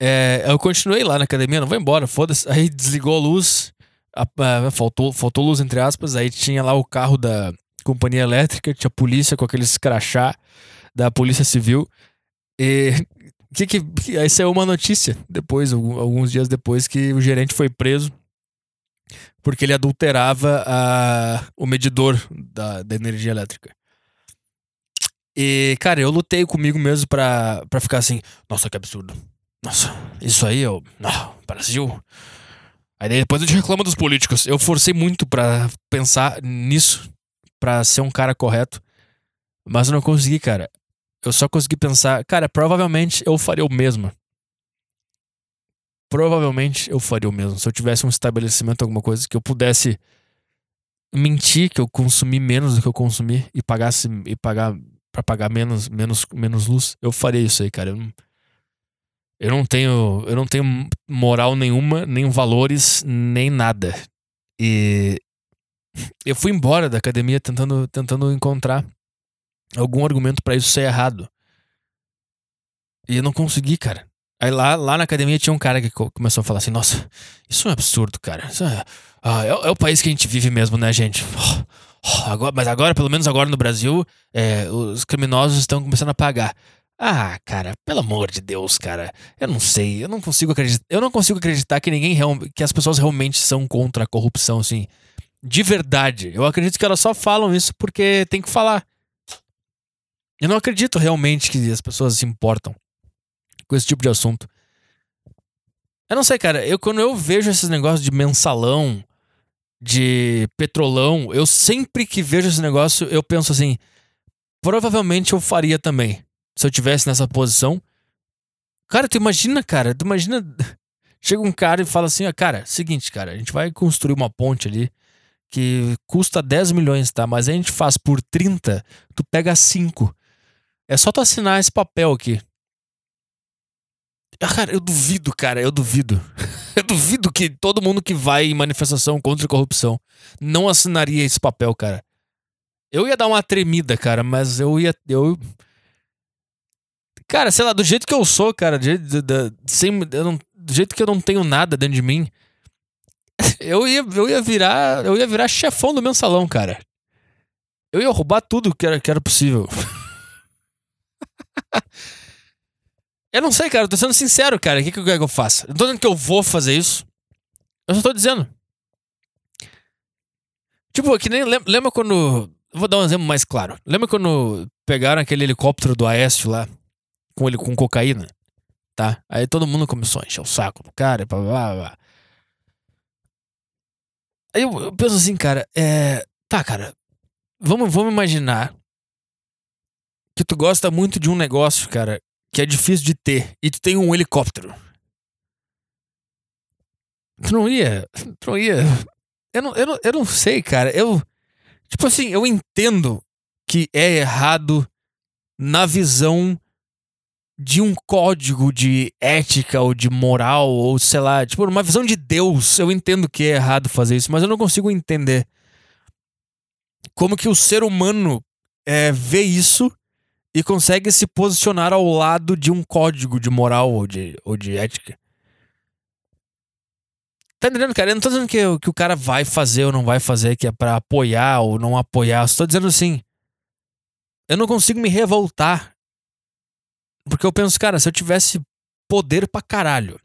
É, eu continuei lá na academia, não vou embora, foda-se. Aí desligou a luz, a, a, faltou, faltou luz, entre aspas. Aí tinha lá o carro da companhia elétrica, tinha polícia com aqueles crachá da Polícia Civil. E que, que, aí saiu uma notícia depois, alguns dias depois, que o gerente foi preso porque ele adulterava a, o medidor da, da energia elétrica. E, cara, eu lutei comigo mesmo pra, pra ficar assim, nossa, que absurdo. Nossa, isso aí o. Não, Brasil. Aí depois a gente reclama dos políticos. Eu forcei muito para pensar nisso, para ser um cara correto. Mas eu não consegui, cara eu só consegui pensar, cara, provavelmente eu faria o mesmo. Provavelmente eu faria o mesmo. Se eu tivesse um estabelecimento, alguma coisa que eu pudesse mentir que eu consumi menos do que eu consumi e pagasse e pagar para pagar menos, menos, menos luz, eu faria isso aí, cara. Eu não, eu não tenho, eu não tenho moral nenhuma, nem valores, nem nada. E eu fui embora da academia tentando, tentando encontrar algum argumento para isso ser errado. E eu não consegui, cara. Aí lá, lá na academia tinha um cara que começou a falar assim: Nossa, isso é um absurdo, cara. É, ah, é, é, o país que a gente vive mesmo, né, gente? Oh, oh, agora, mas agora, pelo menos agora no Brasil, é, os criminosos estão começando a pagar. Ah, cara, pelo amor de Deus, cara. Eu não sei, eu não consigo acreditar. Eu não consigo acreditar que ninguém que as pessoas realmente são contra a corrupção, assim. De verdade. Eu acredito que elas só falam isso porque tem que falar. Eu não acredito realmente que as pessoas se importam com esse tipo de assunto. Eu não sei, cara. Eu, quando eu vejo esses negócios de mensalão, de petrolão, eu sempre que vejo esse negócio, eu penso assim: provavelmente eu faria também. Se eu tivesse nessa posição. Cara, tu imagina, cara, tu imagina. Chega um cara e fala assim: ó, cara, seguinte, cara, a gente vai construir uma ponte ali que custa 10 milhões, tá? Mas a gente faz por 30, tu pega 5. É só tu assinar esse papel aqui. Ah, cara, eu duvido, cara, eu duvido. eu duvido que todo mundo que vai em manifestação contra a corrupção não assinaria esse papel, cara. Eu ia dar uma tremida, cara, mas eu ia. Eu... Cara, sei lá, do jeito que eu sou, cara, do jeito, do, sem, não, do jeito que eu não tenho nada dentro de mim, eu ia, eu ia virar. Eu ia virar chefão do mensalão, cara. Eu ia roubar tudo que era, que era possível. eu não sei, cara. Eu tô sendo sincero, cara. O que, que eu quero que eu faça? Eu tô dizendo que eu vou fazer isso. Eu só tô dizendo. Tipo, que nem lembra, quando. Vou dar um exemplo mais claro. Lembra quando pegaram aquele helicóptero do Aécio lá, com ele com cocaína? Tá? Aí todo mundo começou a encher o saco do cara, blá, blá, blá. Aí eu, eu penso assim, cara, é. Tá, cara. Vamos, vamos imaginar que tu gosta muito de um negócio, cara, que é difícil de ter, e tu tem um helicóptero. Tu não ia. Tu não ia. Eu não, eu não, eu não sei, cara. Eu. Tipo assim, eu entendo que é errado na visão de um código de ética ou de moral, ou sei lá, tipo, uma visão de Deus. Eu entendo que é errado fazer isso, mas eu não consigo entender como que o ser humano é, vê isso e consegue se posicionar ao lado de um código de moral ou de, ou de ética. Tá entendendo, cara? Eu não tô dizendo que, que o cara vai fazer ou não vai fazer, que é pra apoiar ou não apoiar. Tô dizendo assim. Eu não consigo me revoltar. Porque eu penso, cara, se eu tivesse poder pra caralho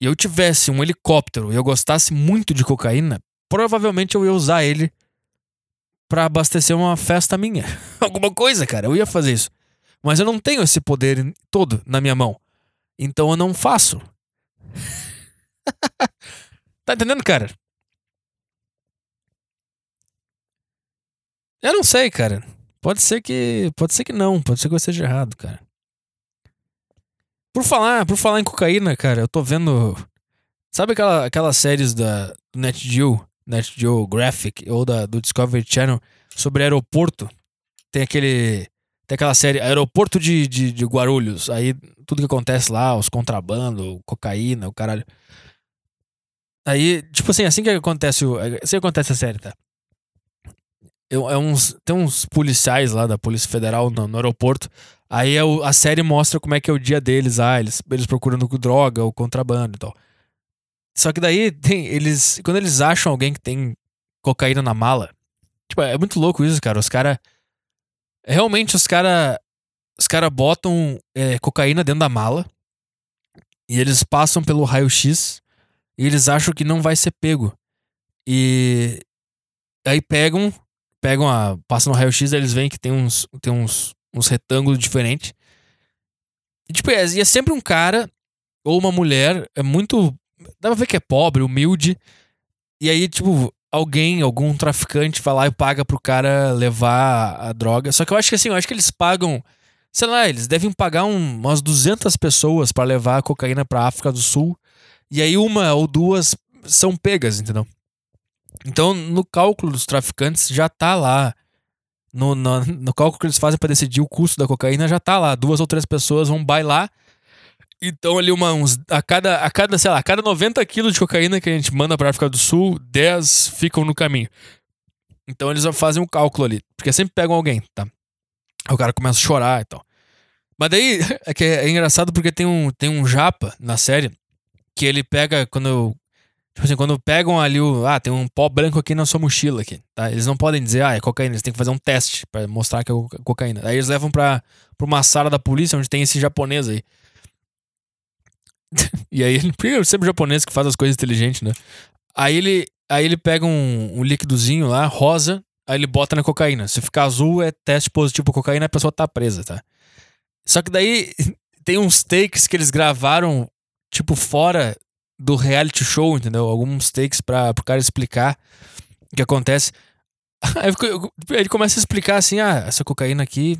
e eu tivesse um helicóptero e eu gostasse muito de cocaína, provavelmente eu ia usar ele para abastecer uma festa minha. Alguma coisa, cara. Eu ia fazer isso. Mas eu não tenho esse poder todo na minha mão. Então eu não faço. tá entendendo, cara? Eu não sei, cara. Pode ser que. Pode ser que não. Pode ser que eu esteja errado, cara. Por falar, por falar em cocaína, cara, eu tô vendo. Sabe aquela, aquelas séries da NetGeo, NetGeo Graphic ou da, do Discovery Channel sobre aeroporto? Tem aquele. Tem aquela série Aeroporto de, de, de Guarulhos. Aí tudo que acontece lá, os contrabando, cocaína, o caralho. Aí, tipo assim, assim que acontece. Assim que acontece a série, tá? Eu, é uns, tem uns policiais lá da Polícia Federal no, no aeroporto. Aí a, é a, série mostra como é que é o dia deles. Ah, eles, eles procurando droga ou contrabando e tal. Só que daí tem, eles. Quando eles acham alguém que tem cocaína na mala. Tipo, é muito louco isso, cara. Os caras. Realmente os caras. Os caras botam é, cocaína dentro da mala. E eles passam pelo raio-x e eles acham que não vai ser pego. E aí pegam, pegam a. Passam no raio-x, eles veem que tem uns, tem uns, uns retângulos diferentes. E, tipo, é, e é sempre um cara ou uma mulher, é muito. Dá pra ver que é pobre, humilde. E aí, tipo, alguém, algum traficante vai lá e paga pro cara levar a droga. Só que eu acho que assim, eu acho que eles pagam. Sei lá, eles devem pagar um, umas 200 pessoas para levar a cocaína pra África do Sul. E aí uma ou duas são pegas, entendeu? Então, no cálculo dos traficantes já tá lá. No, no, no cálculo que eles fazem para decidir o custo da cocaína já tá lá. Duas ou três pessoas vão bailar. Então, ali, uma, uns, a, cada, a cada, sei lá, a cada 90 quilos de cocaína que a gente manda pra África do Sul, 10 ficam no caminho. Então, eles fazem um cálculo ali. Porque sempre pegam alguém, tá? Aí o cara começa a chorar e tal. Mas daí, é que é, é engraçado porque tem um, tem um japa na série que ele pega quando. Tipo assim, quando pegam ali o. Ah, tem um pó branco aqui na sua mochila aqui, tá? Eles não podem dizer, ah, é cocaína, eles têm que fazer um teste para mostrar que é cocaína. Aí eles levam pra, pra uma sala da polícia onde tem esse japonês aí. e aí ele. Primeiro, sempre japonês que faz as coisas inteligentes, né? Aí ele. Aí ele pega um, um líquidozinho lá, rosa, aí ele bota na cocaína. Se ficar azul, é teste positivo pra cocaína, a pessoa tá presa, tá? Só que daí tem uns takes que eles gravaram tipo, fora do reality show, entendeu? Alguns takes pra, pro cara explicar o que acontece. Aí ele começa a explicar assim: ah, essa cocaína aqui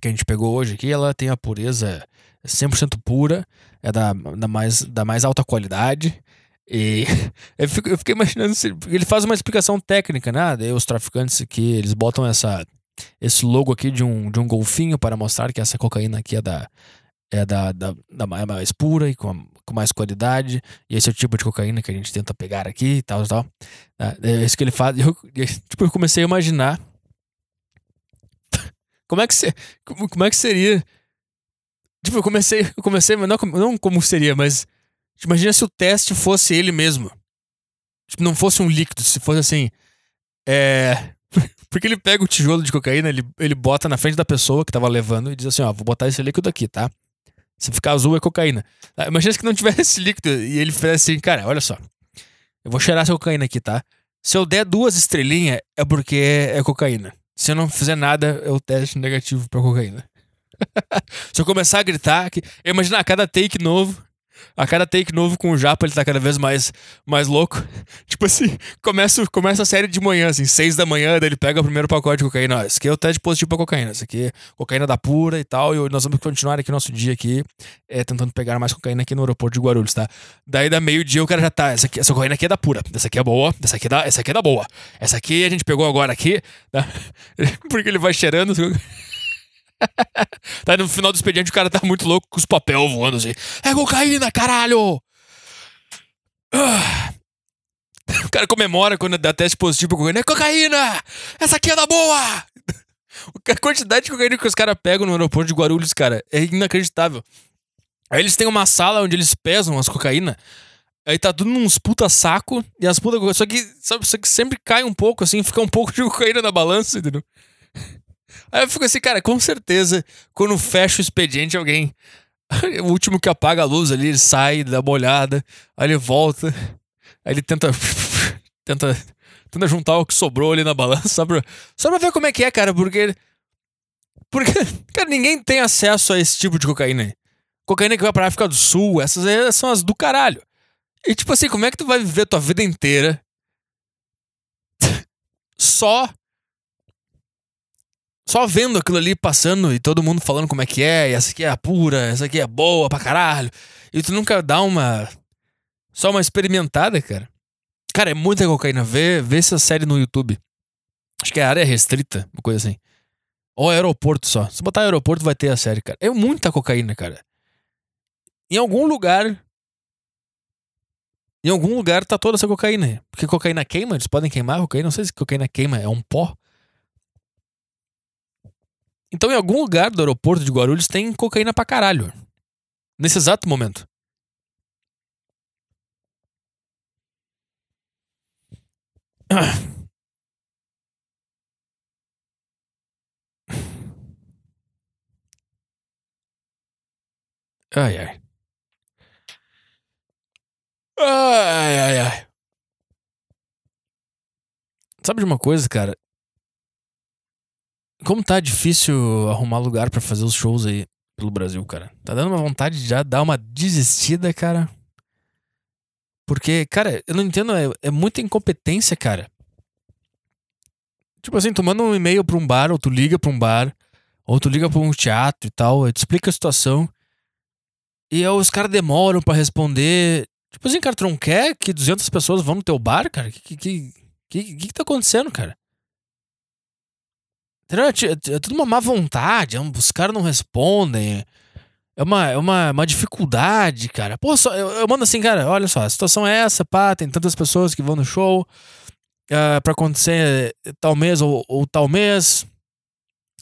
que a gente pegou hoje aqui, ela tem a pureza 100% pura, é da, da, mais, da mais alta qualidade. E eu, fico, eu fiquei imaginando se ele faz uma explicação técnica, né? Daí os traficantes aqui, eles botam essa esse logo aqui de um, de um golfinho para mostrar que essa cocaína aqui é da é da, da, da mais pura e com, com mais qualidade. E esse é o tipo de cocaína que a gente tenta pegar aqui e tal tal. É, é isso que ele faz. Eu, tipo, eu comecei a imaginar. Como é que se, como, é que seria? Tipo, eu comecei, eu comecei, não, não como seria, mas imagina se o teste fosse ele mesmo. Tipo, não fosse um líquido, se fosse assim. É. Porque ele pega o tijolo de cocaína, ele, ele bota na frente da pessoa que tava levando e diz assim: ó, vou botar esse líquido aqui, tá? Se ficar azul é cocaína. Ah, imagina que não tivesse líquido e ele fizesse assim, cara, olha só. Eu vou cheirar essa cocaína aqui, tá? Se eu der duas estrelinhas, é porque é cocaína. Se eu não fizer nada, é o teste negativo pra cocaína. Se eu começar a gritar, que, imagina a cada take novo, a cada take novo com o Japa, ele tá cada vez mais, mais louco. Tipo assim, começa, começa a série de manhã, assim, seis da manhã, daí ele pega o primeiro pacote de cocaína. Esse aqui é o teste positivo pra cocaína. Esse aqui é cocaína da pura e tal. E nós vamos continuar aqui nosso dia aqui, é, tentando pegar mais cocaína aqui no aeroporto de Guarulhos, tá? Daí da meio-dia o cara já tá. Essa, aqui, essa cocaína aqui é da pura. Essa aqui é boa. Essa aqui é da, essa aqui é da boa. Essa aqui a gente pegou agora aqui, tá? Porque ele vai cheirando. Assim, tá no final do expediente o cara tá muito louco com os papel voando assim. É cocaína, caralho! Ah. O cara comemora quando dá teste positivo pra cocaína. É cocaína! Essa aqui é da boa! A quantidade de cocaína que os caras pegam no aeroporto de Guarulhos, cara, é inacreditável. Aí eles têm uma sala onde eles pesam as cocaína. Aí tá tudo nos puta saco e as puta. Só que, sabe, só que sempre cai um pouco, assim, fica um pouco de cocaína na balança, entendeu? Aí eu fico assim, cara, com certeza, quando fecha o expediente, alguém. O último que apaga a luz ali, ele sai, dá uma olhada, aí ele volta, aí ele tenta. tenta. Tenta juntar o que sobrou ali na balança, só pra, só pra ver como é que é, cara, porque. Porque, cara, ninguém tem acesso a esse tipo de cocaína. Cocaína que vai pra África do Sul, essas aí são as do caralho. E tipo assim, como é que tu vai viver tua vida inteira só só vendo aquilo ali passando e todo mundo falando como é que é, e essa aqui é a pura, essa aqui é boa pra caralho. E tu nunca dá uma. Só uma experimentada, cara. Cara, é muita cocaína. Vê, vê essa série no YouTube. Acho que é área restrita, uma coisa assim. Ou aeroporto só. Se botar aeroporto, vai ter a série, cara. É muita cocaína, cara. Em algum lugar. Em algum lugar tá toda essa cocaína. Porque cocaína queima, eles podem queimar cocaína. Não sei se cocaína queima, é um pó. Então, em algum lugar do aeroporto de Guarulhos tem cocaína pra caralho. Nesse exato momento. Ai, ai. Ai, ai, ai. Sabe de uma coisa, cara? Como tá difícil arrumar lugar para fazer os shows aí pelo Brasil, cara. Tá dando uma vontade de já dar uma desistida, cara. Porque, cara, eu não entendo, é, é muita incompetência, cara. Tipo assim, tu manda um e-mail pra um bar, ou tu liga pra um bar, ou tu liga pra um teatro e tal, aí tu explica a situação. E aí os caras demoram para responder. Tipo assim, cara, tu não quer que 200 pessoas vão no teu bar, cara? Que que, que, que, que tá acontecendo, cara? É, é tudo uma má vontade, é os caras não respondem. É uma, é uma, uma dificuldade, cara. Pô, só, eu, eu, mando assim, cara, olha só, a situação é essa, pá, tem tantas pessoas que vão no show uh, pra acontecer tal mês ou, ou tal mês.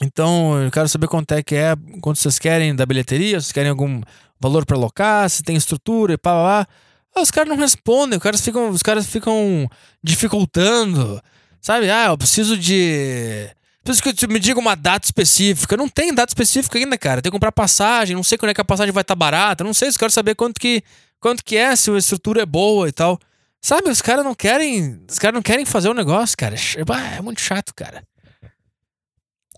Então, eu quero saber quanto é que é, quanto vocês querem da bilheteria, se querem algum valor para alocar, se tem estrutura e pá, pá, pá. Ah, os caras não respondem, os caras ficam, os caras ficam dificultando. Sabe? Ah, eu preciso de Preciso que tu me diga uma data específica. Não tem data específica ainda, cara. Tem que comprar passagem, não sei quando é que a passagem vai estar tá barata, não sei, eu quero saber quanto que, quanto que é, se a estrutura é boa e tal. Sabe, os caras não querem. Os caras não querem fazer o um negócio, cara. É muito chato, cara.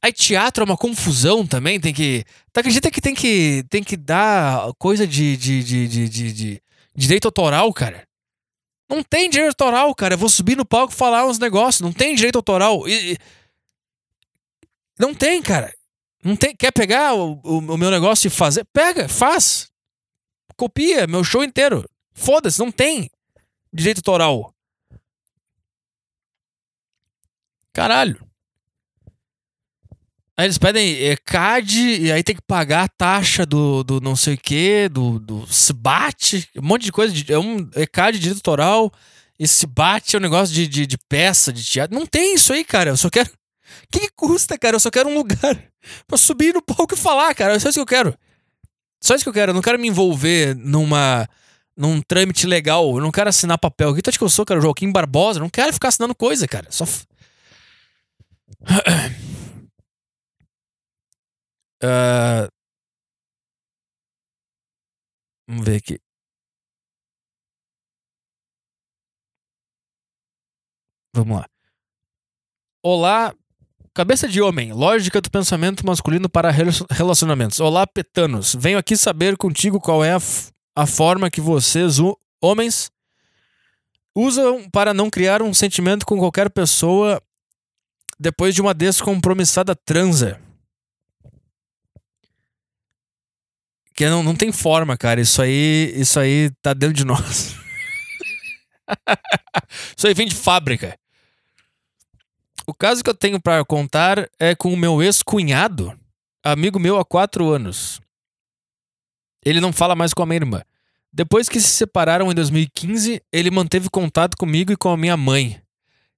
Aí teatro é uma confusão também, tem que. Tu acredita que tem que, tem que dar coisa de, de, de, de, direito autoral, cara? Não tem direito autoral, cara. Eu vou subir no palco falar uns negócios. Não tem direito autoral. E, não tem, cara. Não tem. Quer pegar o, o, o meu negócio e fazer? Pega, faz. Copia meu show inteiro. Foda-se, não tem direito autoral. Caralho. Aí eles pedem é, CAD e aí tem que pagar a taxa do, do não sei o que, do, do SBAT, um monte de coisa. É um é CAD direito autoral. Esse bate é um negócio de, de, de, peça, de teatro. Não tem isso aí, cara. Eu só quero. Que, que, custa, cara? Eu só quero um lugar pra subir no palco e falar, cara. É só isso que eu quero. Só isso que eu quero. Eu não quero me envolver numa. num trâmite legal. Eu não quero assinar papel. Que tu acha que eu sou, cara? Joaquim Barbosa? Eu não quero ficar assinando coisa, cara. Só. Uh... Vamos ver aqui. Vamos lá. Olá, cabeça de homem, lógica do pensamento masculino para relacionamentos. Olá, petanos. Venho aqui saber contigo qual é a, a forma que vocês, homens, usam para não criar um sentimento com qualquer pessoa depois de uma descompromissada transa. Que não, não tem forma, cara. Isso aí, isso aí tá dentro de nós. isso aí vem de fábrica. O caso que eu tenho para contar é com o meu ex-cunhado, amigo meu há quatro anos. Ele não fala mais com a minha irmã. Depois que se separaram em 2015, ele manteve contato comigo e com a minha mãe.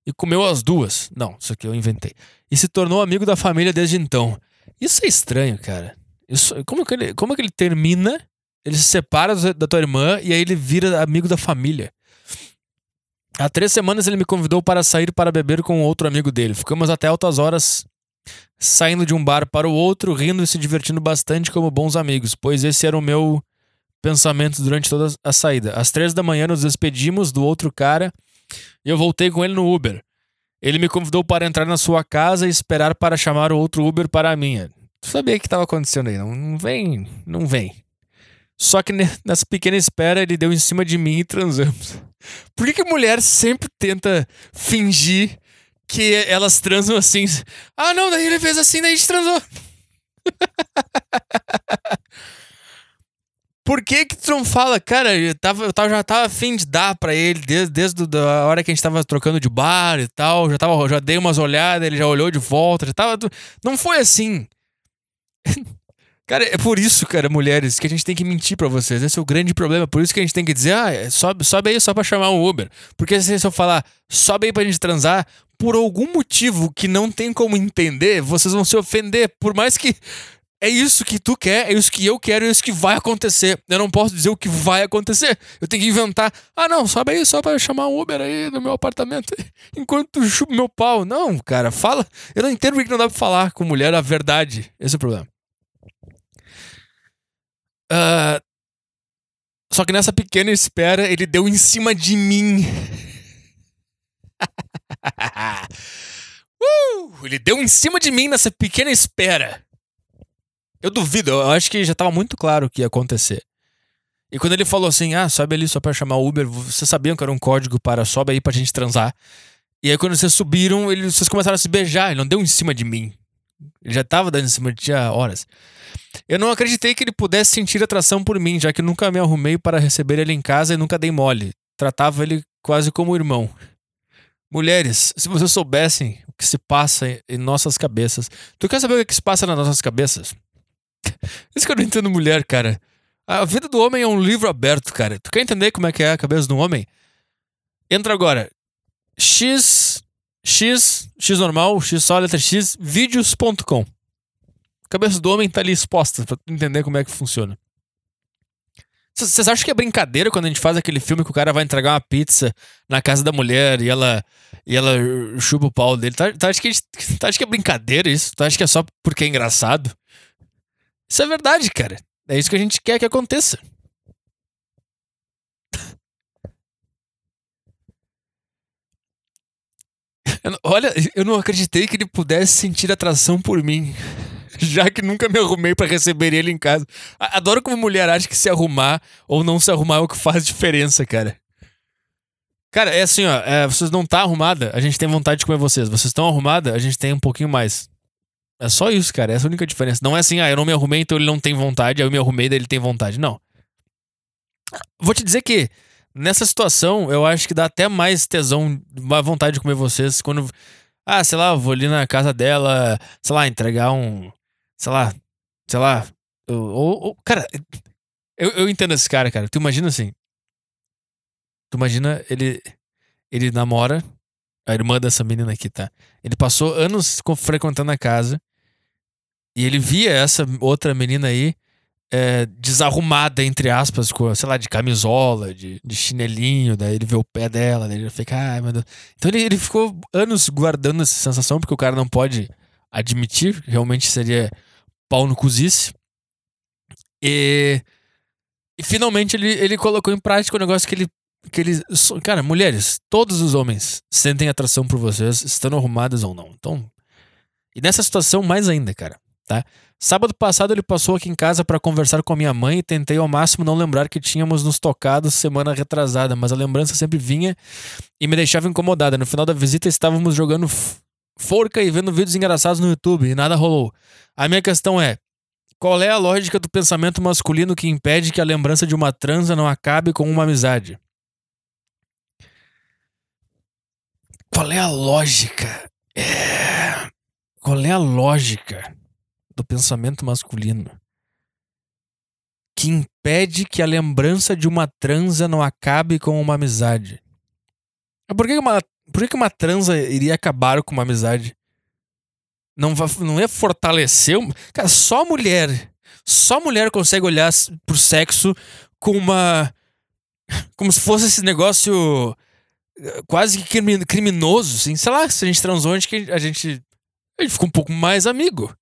E comeu as duas. Não, isso aqui eu inventei. E se tornou amigo da família desde então. Isso é estranho, cara. Isso, como, que ele, como que ele termina, ele se separa da tua irmã e aí ele vira amigo da família? Há três semanas ele me convidou para sair para beber com outro amigo dele. Ficamos até altas horas saindo de um bar para o outro, rindo e se divertindo bastante como bons amigos, pois esse era o meu pensamentos durante toda a saída. Às três da manhã nos despedimos do outro cara e eu voltei com ele no Uber. Ele me convidou para entrar na sua casa e esperar para chamar o outro Uber para a minha. Tu sabia o que estava acontecendo aí? Não, não vem, não vem. Só que nessa pequena espera ele deu em cima de mim e transamos. Por que, que a mulher sempre tenta fingir que elas transam assim? Ah, não, daí ele fez assim, daí a gente transou. Por que que tu não fala, cara, eu, tava, eu tava, já tava afim de dar pra ele desde, desde a hora que a gente tava trocando de bar e tal, já, tava, já dei umas olhadas, ele já olhou de volta, já tava... Não foi assim. cara, é por isso, cara, mulheres, que a gente tem que mentir pra vocês. Esse é o grande problema. Por isso que a gente tem que dizer, ah, sobe, sobe aí só pra chamar um Uber. Porque se eu falar, sobe aí pra gente transar, por algum motivo que não tem como entender, vocês vão se ofender. Por mais que é isso que tu quer, é isso que eu quero, é isso que vai acontecer. Eu não posso dizer o que vai acontecer. Eu tenho que inventar. Ah, não, sobe aí só pra chamar um Uber aí no meu apartamento enquanto tu chupa meu pau. Não, cara, fala. Eu não entendo porque não dá pra falar com mulher a verdade. Esse é o problema. Uh, só que nessa pequena espera, ele deu em cima de mim. uh, ele deu em cima de mim nessa pequena espera. Eu duvido, eu acho que já tava muito claro o que ia acontecer. E quando ele falou assim, ah, sobe ali só pra chamar o Uber, vocês sabiam que era um código para sobe aí pra gente transar. E aí quando vocês subiram, eles, vocês começaram a se beijar, ele não deu em cima de mim. Ele já tava dando em cima de tinha horas. Eu não acreditei que ele pudesse sentir atração por mim, já que nunca me arrumei para receber ele em casa e nunca dei mole. Tratava ele quase como irmão. Mulheres, se vocês soubessem o que se passa em nossas cabeças. Tu quer saber o que se passa nas nossas cabeças? Isso que eu não entendo mulher, cara. A vida do homem é um livro aberto, cara. Tu quer entender como é que é a cabeça do homem? Entra agora. X. X. X normal, X só, letra X, vídeos.com. Cabeça do homem tá ali exposta pra entender como é que funciona. Vocês acham que é brincadeira quando a gente faz aquele filme que o cara vai entregar uma pizza na casa da mulher e ela, e ela chupa o pau dele? Tu, tu, acha que, tu acha que é brincadeira isso? Tu acha que é só porque é engraçado? Isso é verdade, cara. É isso que a gente quer que aconteça. Olha, eu não acreditei que ele pudesse sentir atração por mim, já que nunca me arrumei para receber ele em casa. Adoro como mulher acha que se arrumar ou não se arrumar é o que faz diferença, cara. Cara, é assim, ó, é, vocês não tá arrumada, a gente tem vontade de comer vocês. Vocês estão arrumada, a gente tem um pouquinho mais. É só isso, cara. Essa é a única diferença. Não é assim, ah, eu não me arrumei, então ele não tem vontade, aí eu me arrumei, daí ele tem vontade. Não. Vou te dizer que nessa situação, eu acho que dá até mais tesão, mais vontade de comer vocês quando. Ah, sei lá, vou ali na casa dela, sei lá, entregar um. Sei lá, sei lá. Ou. ou cara, eu, eu entendo esse cara, cara. Tu imagina assim. Tu imagina ele. Ele namora a irmã dessa menina aqui, tá? Ele passou anos frequentando a casa. E ele via essa outra menina aí é, desarrumada, entre aspas, com, sei lá, de camisola, de, de chinelinho, daí ele vê o pé dela, daí ele fica, ai meu Deus. Então ele, ele ficou anos guardando essa sensação, porque o cara não pode admitir, realmente seria pau no cozice. E, e finalmente ele, ele colocou em prática o negócio que ele que eles. Cara, mulheres, todos os homens sentem atração por vocês, estando arrumadas ou não. Então. E nessa situação, mais ainda, cara, tá? Sábado passado ele passou aqui em casa pra conversar com a minha mãe e tentei ao máximo não lembrar que tínhamos nos tocado semana retrasada, mas a lembrança sempre vinha e me deixava incomodada. No final da visita estávamos jogando forca e vendo vídeos engraçados no YouTube e nada rolou. A minha questão é: qual é a lógica do pensamento masculino que impede que a lembrança de uma transa não acabe com uma amizade? Qual é a lógica? É... Qual é a lógica do pensamento masculino que impede que a lembrança de uma transa não acabe com uma amizade? Por que uma, por que uma transa iria acabar com uma amizade? Não, va- não ia fortalecer. Cara, só mulher. Só mulher consegue olhar pro sexo com uma. Como se fosse esse negócio eh, quase que crimi- criminoso, assim. Sei lá, se a gente transou, a gente, a gente, a gente fica um pouco mais amigo.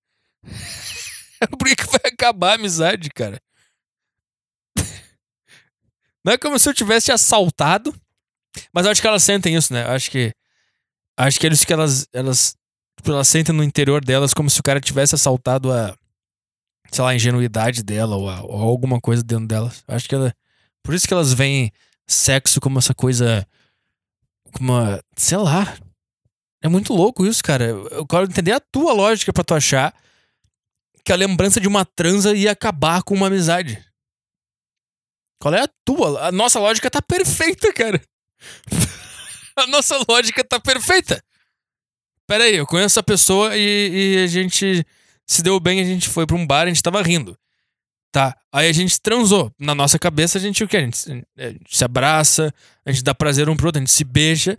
Por que, que vai acabar a amizade, cara? Não é como se eu tivesse assaltado. Mas eu acho que elas sentem isso, né? Eu acho que. Acho que isso que elas. Elas, tipo, elas sentem no interior delas como se o cara tivesse assaltado a. Sei lá, a ingenuidade dela ou, a- ou alguma coisa dentro delas. Eu acho que ela. Por isso que elas veem sexo como essa coisa. Como uma. Sei lá. É muito louco isso, cara. Eu quero entender a tua lógica pra tu achar que a lembrança de uma transa ia acabar com uma amizade. Qual é a tua? A nossa lógica tá perfeita, cara. a nossa lógica tá perfeita. Pera aí, eu conheço essa pessoa e, e a gente se deu bem, a gente foi pra um bar, a gente tava rindo. Tá, aí a gente transou. Na nossa cabeça a gente o quê? A gente, a gente se abraça, a gente dá prazer um pro outro, a gente se beija.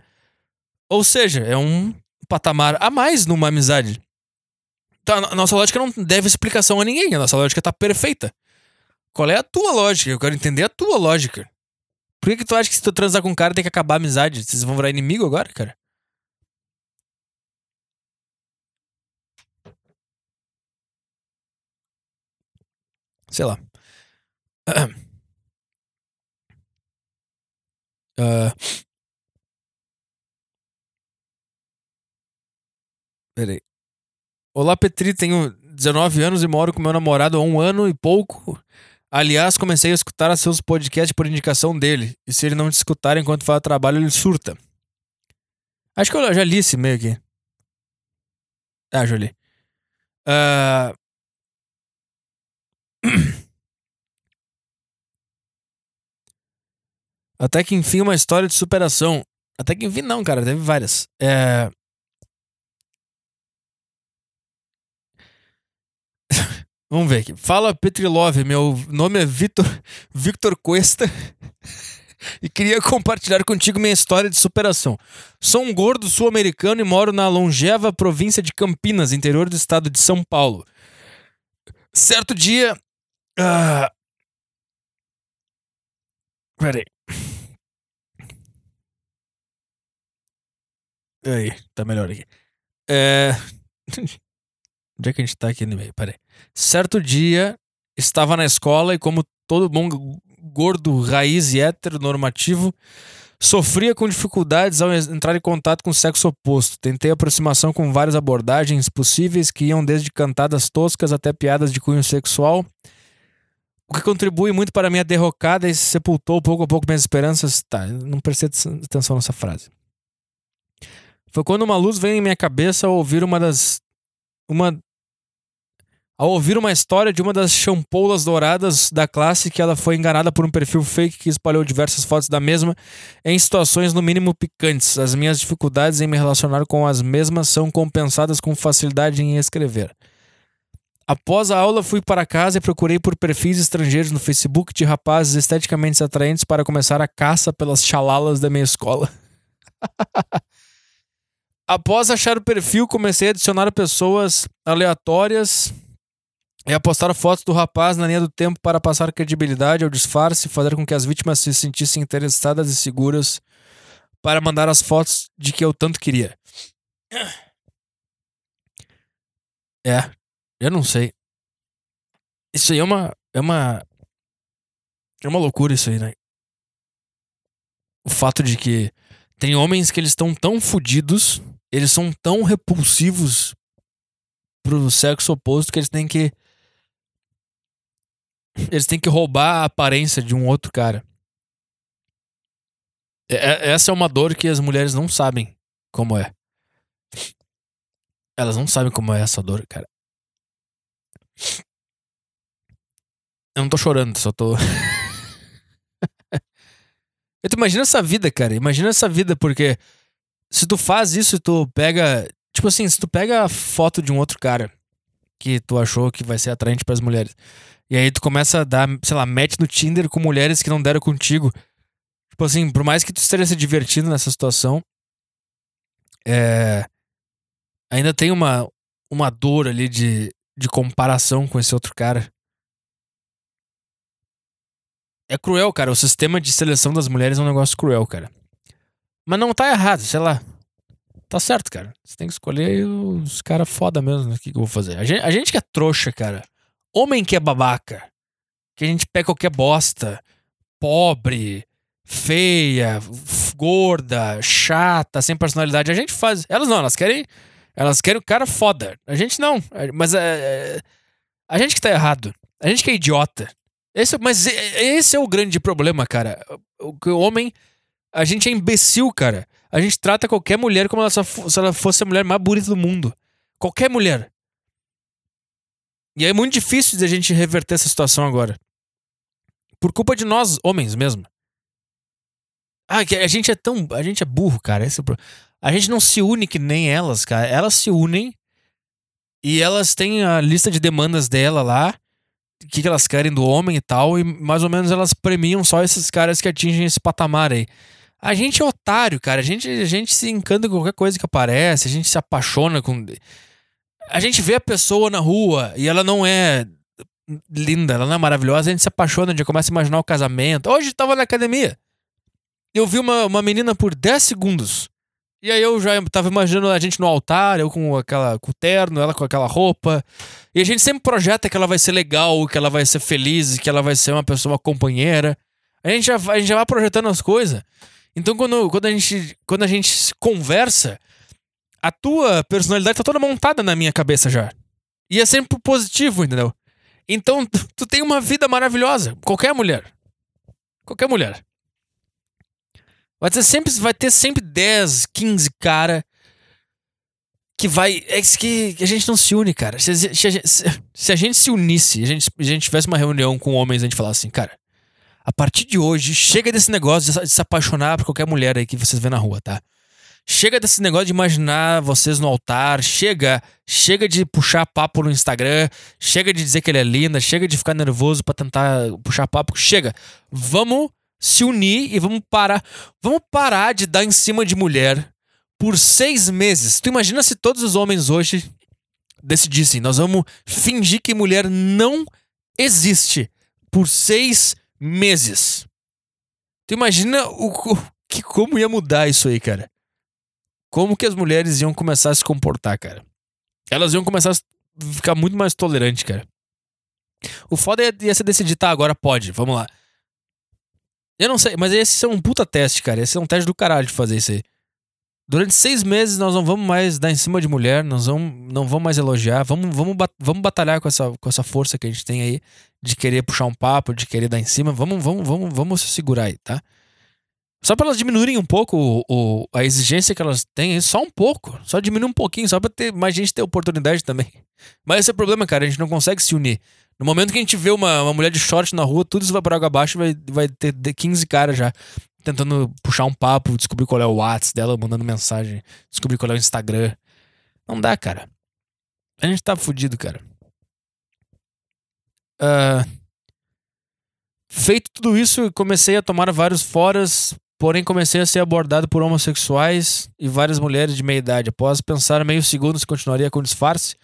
Ou seja, é um patamar a mais numa amizade. Tá, a nossa lógica não deve explicação a ninguém, a nossa lógica tá perfeita. Qual é a tua lógica? Eu quero entender a tua lógica. Por que, que tu acha que se tu transar com um cara tem que acabar a amizade? Vocês vão virar inimigo agora, cara? Sei lá. Ah. Peraí. Olá, Petri. Tenho 19 anos e moro com meu namorado há um ano e pouco. Aliás, comecei a escutar seus podcasts por indicação dele. E se ele não te escutar enquanto faz trabalho, ele surta. Acho que eu já li esse e-mail aqui. Ah, já li. Ah, Até que enfim, uma história de superação. Até que enfim, não, cara, teve várias. É... Vamos ver aqui. Fala Petrilove, meu nome é Vitor, Victor Cuesta e queria compartilhar contigo minha história de superação. Sou um gordo sul-americano e moro na longeva província de Campinas, interior do estado de São Paulo. Certo dia. Ah... Peraí. Aí, tá melhor aqui. É. Onde é que a gente tá aqui no meio? Peraí. Certo dia, estava na escola e, como todo bom gordo, raiz e heteronormativo, sofria com dificuldades ao entrar em contato com o sexo oposto. Tentei aproximação com várias abordagens possíveis que iam desde cantadas toscas até piadas de cunho sexual, o que contribui muito para a minha derrocada e sepultou pouco a pouco minhas esperanças. Tá, não prestei atenção nessa frase. Foi quando uma luz veio em minha cabeça ao ouvir uma das. Uma. Ao ouvir uma história de uma das champoulas douradas da classe que ela foi enganada por um perfil fake que espalhou diversas fotos da mesma em situações no mínimo picantes. As minhas dificuldades em me relacionar com as mesmas são compensadas com facilidade em escrever. Após a aula, fui para casa e procurei por perfis estrangeiros no Facebook de rapazes esteticamente atraentes para começar a caça pelas chalalas da minha escola. Após achar o perfil, comecei a adicionar pessoas aleatórias e a postar fotos do rapaz na linha do tempo para passar credibilidade ao disfarce fazer com que as vítimas se sentissem interessadas e seguras para mandar as fotos de que eu tanto queria. É, eu não sei. Isso aí é uma. É uma. É uma loucura isso aí, né? o fato de que tem homens que eles estão tão fodidos, eles são tão repulsivos pro sexo oposto que eles têm que eles têm que roubar a aparência de um outro cara. É, é, essa é uma dor que as mulheres não sabem como é. Elas não sabem como é essa dor, cara. Eu não tô chorando, só tô. Eu imagina essa vida, cara. Imagina essa vida, porque se tu faz isso e tu pega. Tipo assim, se tu pega a foto de um outro cara que tu achou que vai ser atraente para as mulheres. E aí tu começa a dar, sei lá, match no Tinder com mulheres que não deram contigo. Tipo assim, por mais que tu esteja se divertindo nessa situação, é, ainda tem uma, uma dor ali de, de comparação com esse outro cara. É cruel, cara. O sistema de seleção das mulheres é um negócio cruel, cara. Mas não tá errado, sei lá. Tá certo, cara. Você tem que escolher os caras foda mesmo. Né? O que, que eu vou fazer? A gente, a gente que é trouxa, cara. Homem que é babaca. Que a gente pega qualquer bosta. Pobre feia, gorda, chata, sem personalidade. A gente faz. Elas não, elas querem. Elas querem o cara foda. A gente não. Mas é, é, a gente que tá errado. A gente que é idiota. Esse, mas esse é o grande problema, cara. O, o homem. A gente é imbecil, cara. A gente trata qualquer mulher como ela se ela fosse a mulher mais bonita do mundo. Qualquer mulher. E é muito difícil de a gente reverter essa situação agora. Por culpa de nós, homens mesmo. Ah, que a gente é tão. A gente é burro, cara. Esse é a gente não se une que nem elas, cara. Elas se unem e elas têm a lista de demandas dela lá. O que, que elas querem do homem e tal. E mais ou menos elas premiam só esses caras que atingem esse patamar aí. A gente é otário, cara. A gente, a gente se encanta com qualquer coisa que aparece. A gente se apaixona com. A gente vê a pessoa na rua e ela não é linda, ela não é maravilhosa. A gente se apaixona, a gente começa a imaginar o casamento. Hoje tava na academia eu vi uma, uma menina por 10 segundos. E aí eu já tava imaginando a gente no altar, eu com aquela com o terno, ela com aquela roupa. E a gente sempre projeta que ela vai ser legal, que ela vai ser feliz, que ela vai ser uma pessoa uma companheira. A gente já, a gente já vai projetando as coisas. Então quando, quando, a gente, quando a gente conversa, a tua personalidade tá toda montada na minha cabeça já. E é sempre positivo, entendeu? Então tu tem uma vida maravilhosa. Qualquer mulher. Qualquer mulher. Vai ter sempre, vai ter sempre 10, 15 cara que vai. É que a gente não se une, cara. Se, se, se, se a gente se unisse, a gente, a gente tivesse uma reunião com homens, a gente falasse assim, cara, a partir de hoje, chega desse negócio de, se apaixonar por qualquer mulher aí que vocês vê na rua, tá? Chega desse negócio de imaginar vocês no altar, chega, chega de puxar papo no Instagram, chega de dizer que ele é linda, chega de ficar nervoso para tentar puxar papo, chega. Vamos se unir e vamos parar. Vamos parar de dar em cima de mulher por seis meses. Tu imagina se todos os homens hoje decidissem, nós vamos fingir que mulher não existe por seis meses. Tu imagina o, que como ia mudar isso aí, cara? Como que as mulheres iam começar a se comportar, cara? Elas iam começar a ficar muito mais tolerantes, cara. O foda ia ser decidir, tá, agora pode, vamos lá. Eu não sei, mas esse é um puta teste, cara. Esse é um teste do caralho de fazer isso aí. Durante seis meses nós não vamos mais dar em cima de mulher, nós vamos, não vamos mais elogiar, vamos, vamos, vamos batalhar com essa, com essa força que a gente tem aí de querer puxar um papo, de querer dar em cima. Vamos, vamos, vamos, vamos se segurar aí, tá? Só para elas diminuírem um pouco o, o, a exigência que elas têm, só um pouco. Só diminuir um pouquinho, só pra ter mais gente ter oportunidade também. Mas esse é o problema, cara. A gente não consegue se unir. No momento que a gente vê uma, uma mulher de short na rua, tudo isso vai por água abaixo vai, vai ter 15 caras já tentando puxar um papo, descobrir qual é o WhatsApp dela, mandando mensagem, descobrir qual é o Instagram. Não dá, cara. A gente tá fudido, cara. Uh, feito tudo isso, comecei a tomar vários foras Porém, comecei a ser abordado por homossexuais e várias mulheres de meia idade. Após pensar meio segundo se continuaria com disfarce,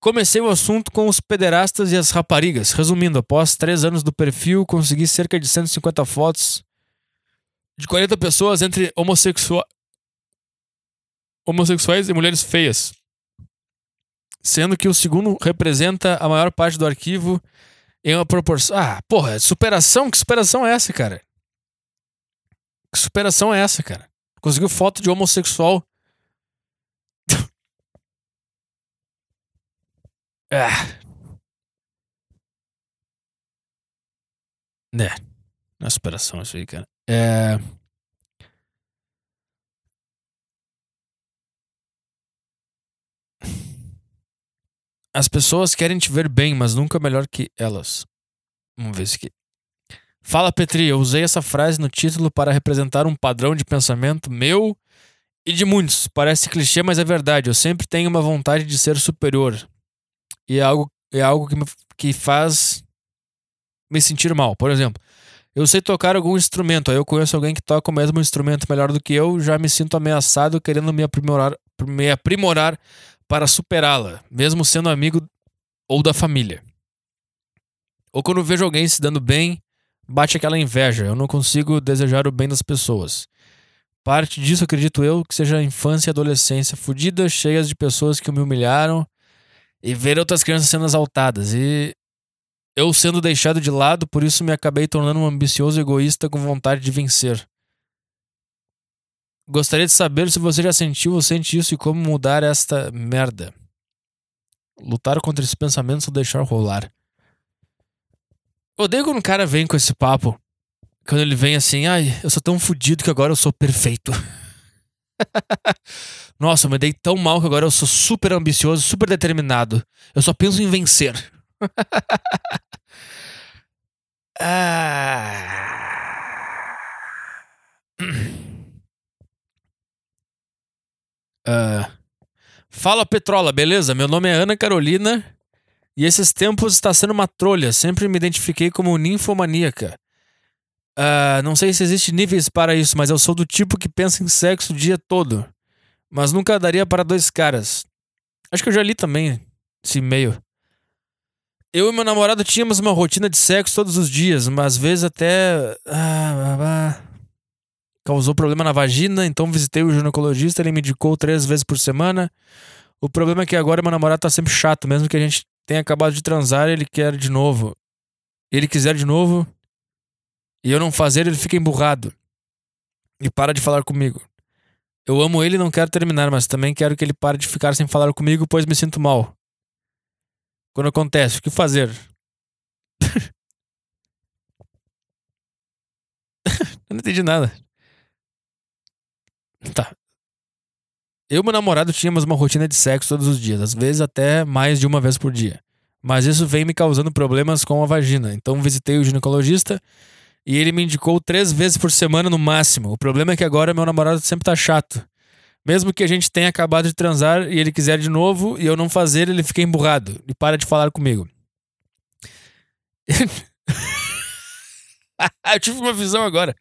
comecei o assunto com os pederastas e as raparigas. Resumindo, após três anos do perfil, consegui cerca de 150 fotos de 40 pessoas entre homossexua... homossexuais e mulheres feias. Sendo que o segundo representa a maior parte do arquivo em uma proporção. Ah, porra, superação? Que superação é essa, cara? Que superação é essa, cara? Conseguiu foto de homossexual. ah. É. Não é superação isso aí, cara. É. As pessoas querem te ver bem, mas nunca melhor que elas. Vamos ver isso aqui. Fala, Petri. Eu usei essa frase no título para representar um padrão de pensamento meu e de muitos. Parece clichê, mas é verdade. Eu sempre tenho uma vontade de ser superior. E é algo, é algo que, me, que faz me sentir mal. Por exemplo, eu sei tocar algum instrumento, aí eu conheço alguém que toca o mesmo instrumento melhor do que eu, já me sinto ameaçado querendo me aprimorar, me aprimorar para superá-la, mesmo sendo amigo ou da família. Ou quando vejo alguém se dando bem, bate aquela inveja. Eu não consigo desejar o bem das pessoas. Parte disso, acredito eu, que seja a infância e adolescência fodidas, cheias de pessoas que me humilharam e ver outras crianças sendo exaltadas. E eu sendo deixado de lado, por isso me acabei tornando um ambicioso egoísta com vontade de vencer. Gostaria de saber se você já sentiu ou sente isso e como mudar esta merda. Lutar contra esses pensamentos ou deixar rolar. Odeio quando um cara vem com esse papo. Quando ele vem assim, ai, eu sou tão fodido que agora eu sou perfeito. Nossa, eu me dei tão mal que agora eu sou super ambicioso, super determinado. Eu só penso em vencer. ah. Uh, fala Petrola, beleza? Meu nome é Ana Carolina e esses tempos está sendo uma trolha. Sempre me identifiquei como ninfomaníaca. Uh, não sei se existe níveis para isso, mas eu sou do tipo que pensa em sexo o dia todo. Mas nunca daria para dois caras. Acho que eu já li também esse e-mail. Eu e meu namorado tínhamos uma rotina de sexo todos os dias, mas às vezes até. Ah causou problema na vagina, então visitei o ginecologista, ele me indicou três vezes por semana. O problema é que agora meu namorado tá sempre chato, mesmo que a gente tenha acabado de transar, ele quer de novo. Ele quiser de novo e eu não fazer, ele fica emburrado e para de falar comigo. Eu amo ele e não quero terminar, mas também quero que ele pare de ficar sem falar comigo, pois me sinto mal. Quando acontece, o que fazer? eu não entendi nada. Tá. Eu e meu namorado tínhamos uma rotina de sexo todos os dias, às vezes até mais de uma vez por dia. Mas isso vem me causando problemas com a vagina. Então visitei o ginecologista e ele me indicou três vezes por semana no máximo. O problema é que agora meu namorado sempre tá chato. Mesmo que a gente tenha acabado de transar e ele quiser de novo e eu não fazer, ele fica emburrado e para de falar comigo. eu tive uma visão agora.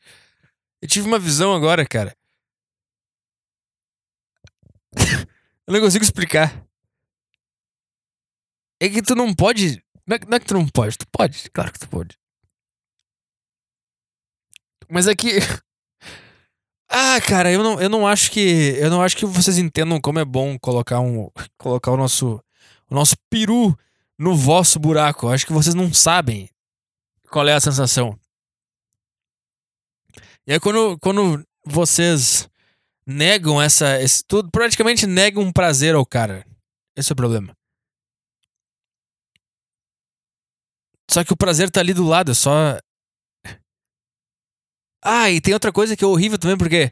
Eu tive uma visão agora, cara. Eu não consigo explicar. É que tu não pode. Não é, não é, que tu não pode, tu pode, claro que tu pode. Mas é que. Ah, cara, eu não, eu não acho que. Eu não acho que vocês entendam como é bom colocar um. Colocar o nosso. O nosso peru no vosso buraco. Eu acho que vocês não sabem qual é a sensação. E aí quando, quando vocês negam essa. Esse, tudo, praticamente negam um prazer ao cara. Esse é o problema. Só que o prazer tá ali do lado, é só. Ah, e tem outra coisa que é horrível também, porque.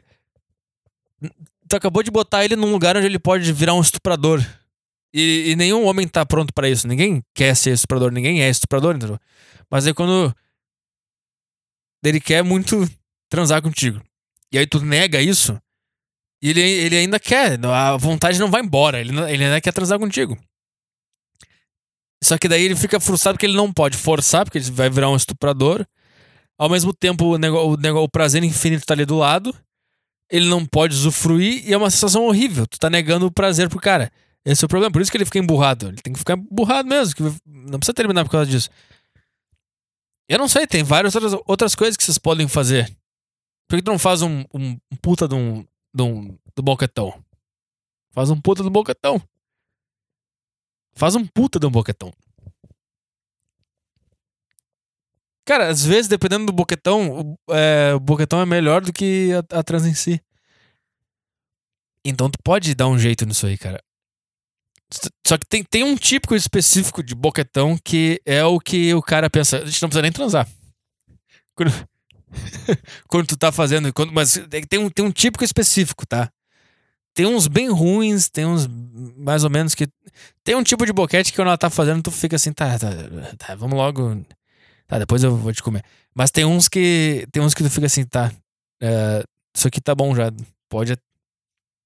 Tu acabou de botar ele num lugar onde ele pode virar um estuprador. E, e nenhum homem tá pronto para isso. Ninguém quer ser estuprador, ninguém é estuprador, entendeu? Mas aí quando. Ele quer muito transar contigo. E aí tu nega isso. E ele, ele ainda quer, a vontade não vai embora, ele, ele ainda quer transar contigo. Só que daí ele fica frustrado porque ele não pode forçar, porque ele vai virar um estuprador. Ao mesmo tempo, o, o, o prazer infinito tá ali do lado. Ele não pode usufruir e é uma sensação horrível. Tu tá negando o prazer pro cara. Esse é o problema, por isso que ele fica emburrado. Ele tem que ficar emburrado mesmo. Que não precisa terminar por causa disso. Eu não sei, tem várias outras, outras coisas que vocês podem fazer. Por que tu não faz um, um, um puta de um, do, do boquetão. Faz um puta do boquetão. Faz um puta do boquetão. Cara, às vezes, dependendo do boquetão, o, é, o boquetão é melhor do que a, a trans em si. Então tu pode dar um jeito nisso aí, cara. Só que tem, tem um típico específico de boquetão que é o que o cara pensa, a gente não precisa nem transar. quando tu tá fazendo. Quando, mas tem um, tem um típico específico, tá? Tem uns bem ruins, tem uns mais ou menos que. Tem um tipo de boquete que quando ela tá fazendo, tu fica assim, tá, tá, tá, vamos logo. Tá, depois eu vou te comer. Mas tem uns que. Tem uns que tu fica assim, tá. É, isso aqui tá bom já. Pode.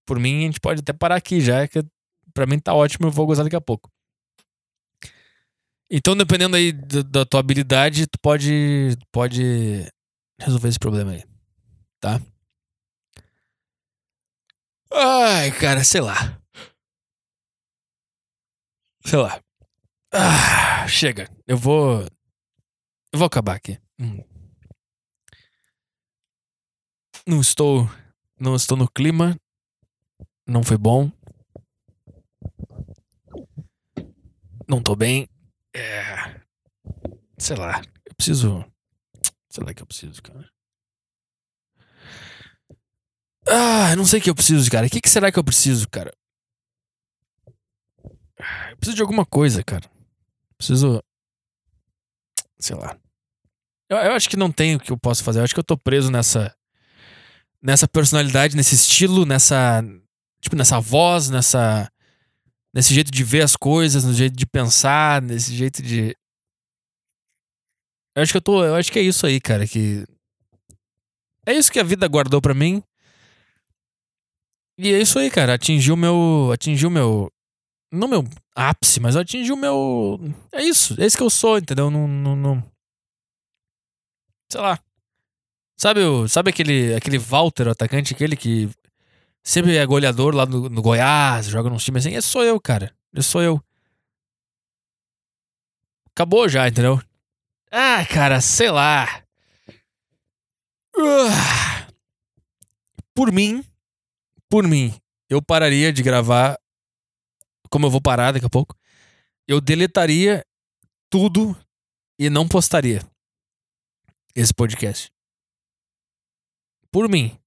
Por mim, a gente pode até parar aqui já, que pra mim tá ótimo, eu vou gozar daqui a pouco. Então, dependendo aí da, da tua habilidade, tu pode. Pode resolver esse problema aí. Tá? Ai, cara, sei lá. Sei lá. Ah, chega. Eu vou. Eu vou acabar aqui. Hum. Não estou. Não estou no clima. Não foi bom. Não tô bem. É. Sei lá. Eu preciso. Sei lá que eu preciso, cara. Ah, não sei o que eu preciso, cara. O que, que será que eu preciso, cara? Eu preciso de alguma coisa, cara. Preciso. Sei lá. Eu, eu acho que não tem o que eu posso fazer. Eu acho que eu tô preso nessa. Nessa personalidade, nesse estilo, nessa. Tipo, nessa voz, nessa. Nesse jeito de ver as coisas, no jeito de pensar, nesse jeito de. Eu acho que eu tô. Eu acho que é isso aí, cara. Que. É isso que a vida guardou para mim. E é isso aí, cara. Atingiu meu. Atingiu meu. Não meu ápice, mas atingiu meu. É isso. É isso que eu sou, entendeu? Não. não, não... Sei lá. Sabe, o, sabe aquele, aquele Walter, o atacante, aquele que sempre é goleador lá no, no Goiás, joga nos times assim? Esse sou eu, cara. Esse sou eu. Acabou já, entendeu? Ah, cara, sei lá. Uh, por mim, por mim, eu pararia de gravar, como eu vou parar daqui a pouco. Eu deletaria tudo e não postaria esse podcast. Por mim.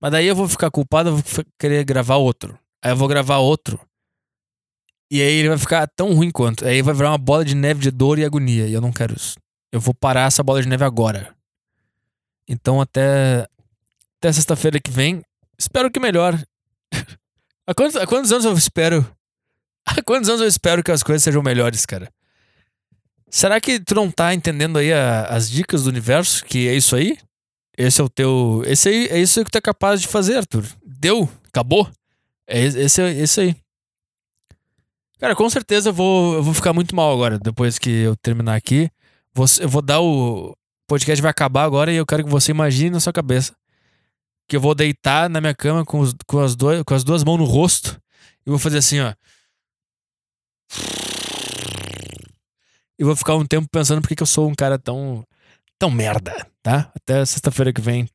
Mas daí eu vou ficar culpado, eu vou querer gravar outro. Aí eu vou gravar outro. E aí ele vai ficar tão ruim quanto. Aí vai virar uma bola de neve de dor e agonia. E eu não quero isso. Eu vou parar essa bola de neve agora. Então até, até sexta-feira que vem Espero que melhore. há, quantos, há quantos anos eu espero? Há quantos anos eu espero que as coisas sejam melhores, cara? Será que tu não tá entendendo aí a, as dicas do universo? Que é isso aí? Esse é o teu. Esse aí, é isso que tu é capaz de fazer, Arthur. Deu? Acabou? É esse, esse aí. Cara, com certeza eu vou, eu vou ficar muito mal agora, depois que eu terminar aqui. Vou, eu vou dar o. O podcast vai acabar agora e eu quero que você imagine na sua cabeça que eu vou deitar na minha cama com, os, com, as, dois, com as duas mãos no rosto e vou fazer assim, ó. E vou ficar um tempo pensando por que eu sou um cara tão. tão merda, tá? Até sexta-feira que vem.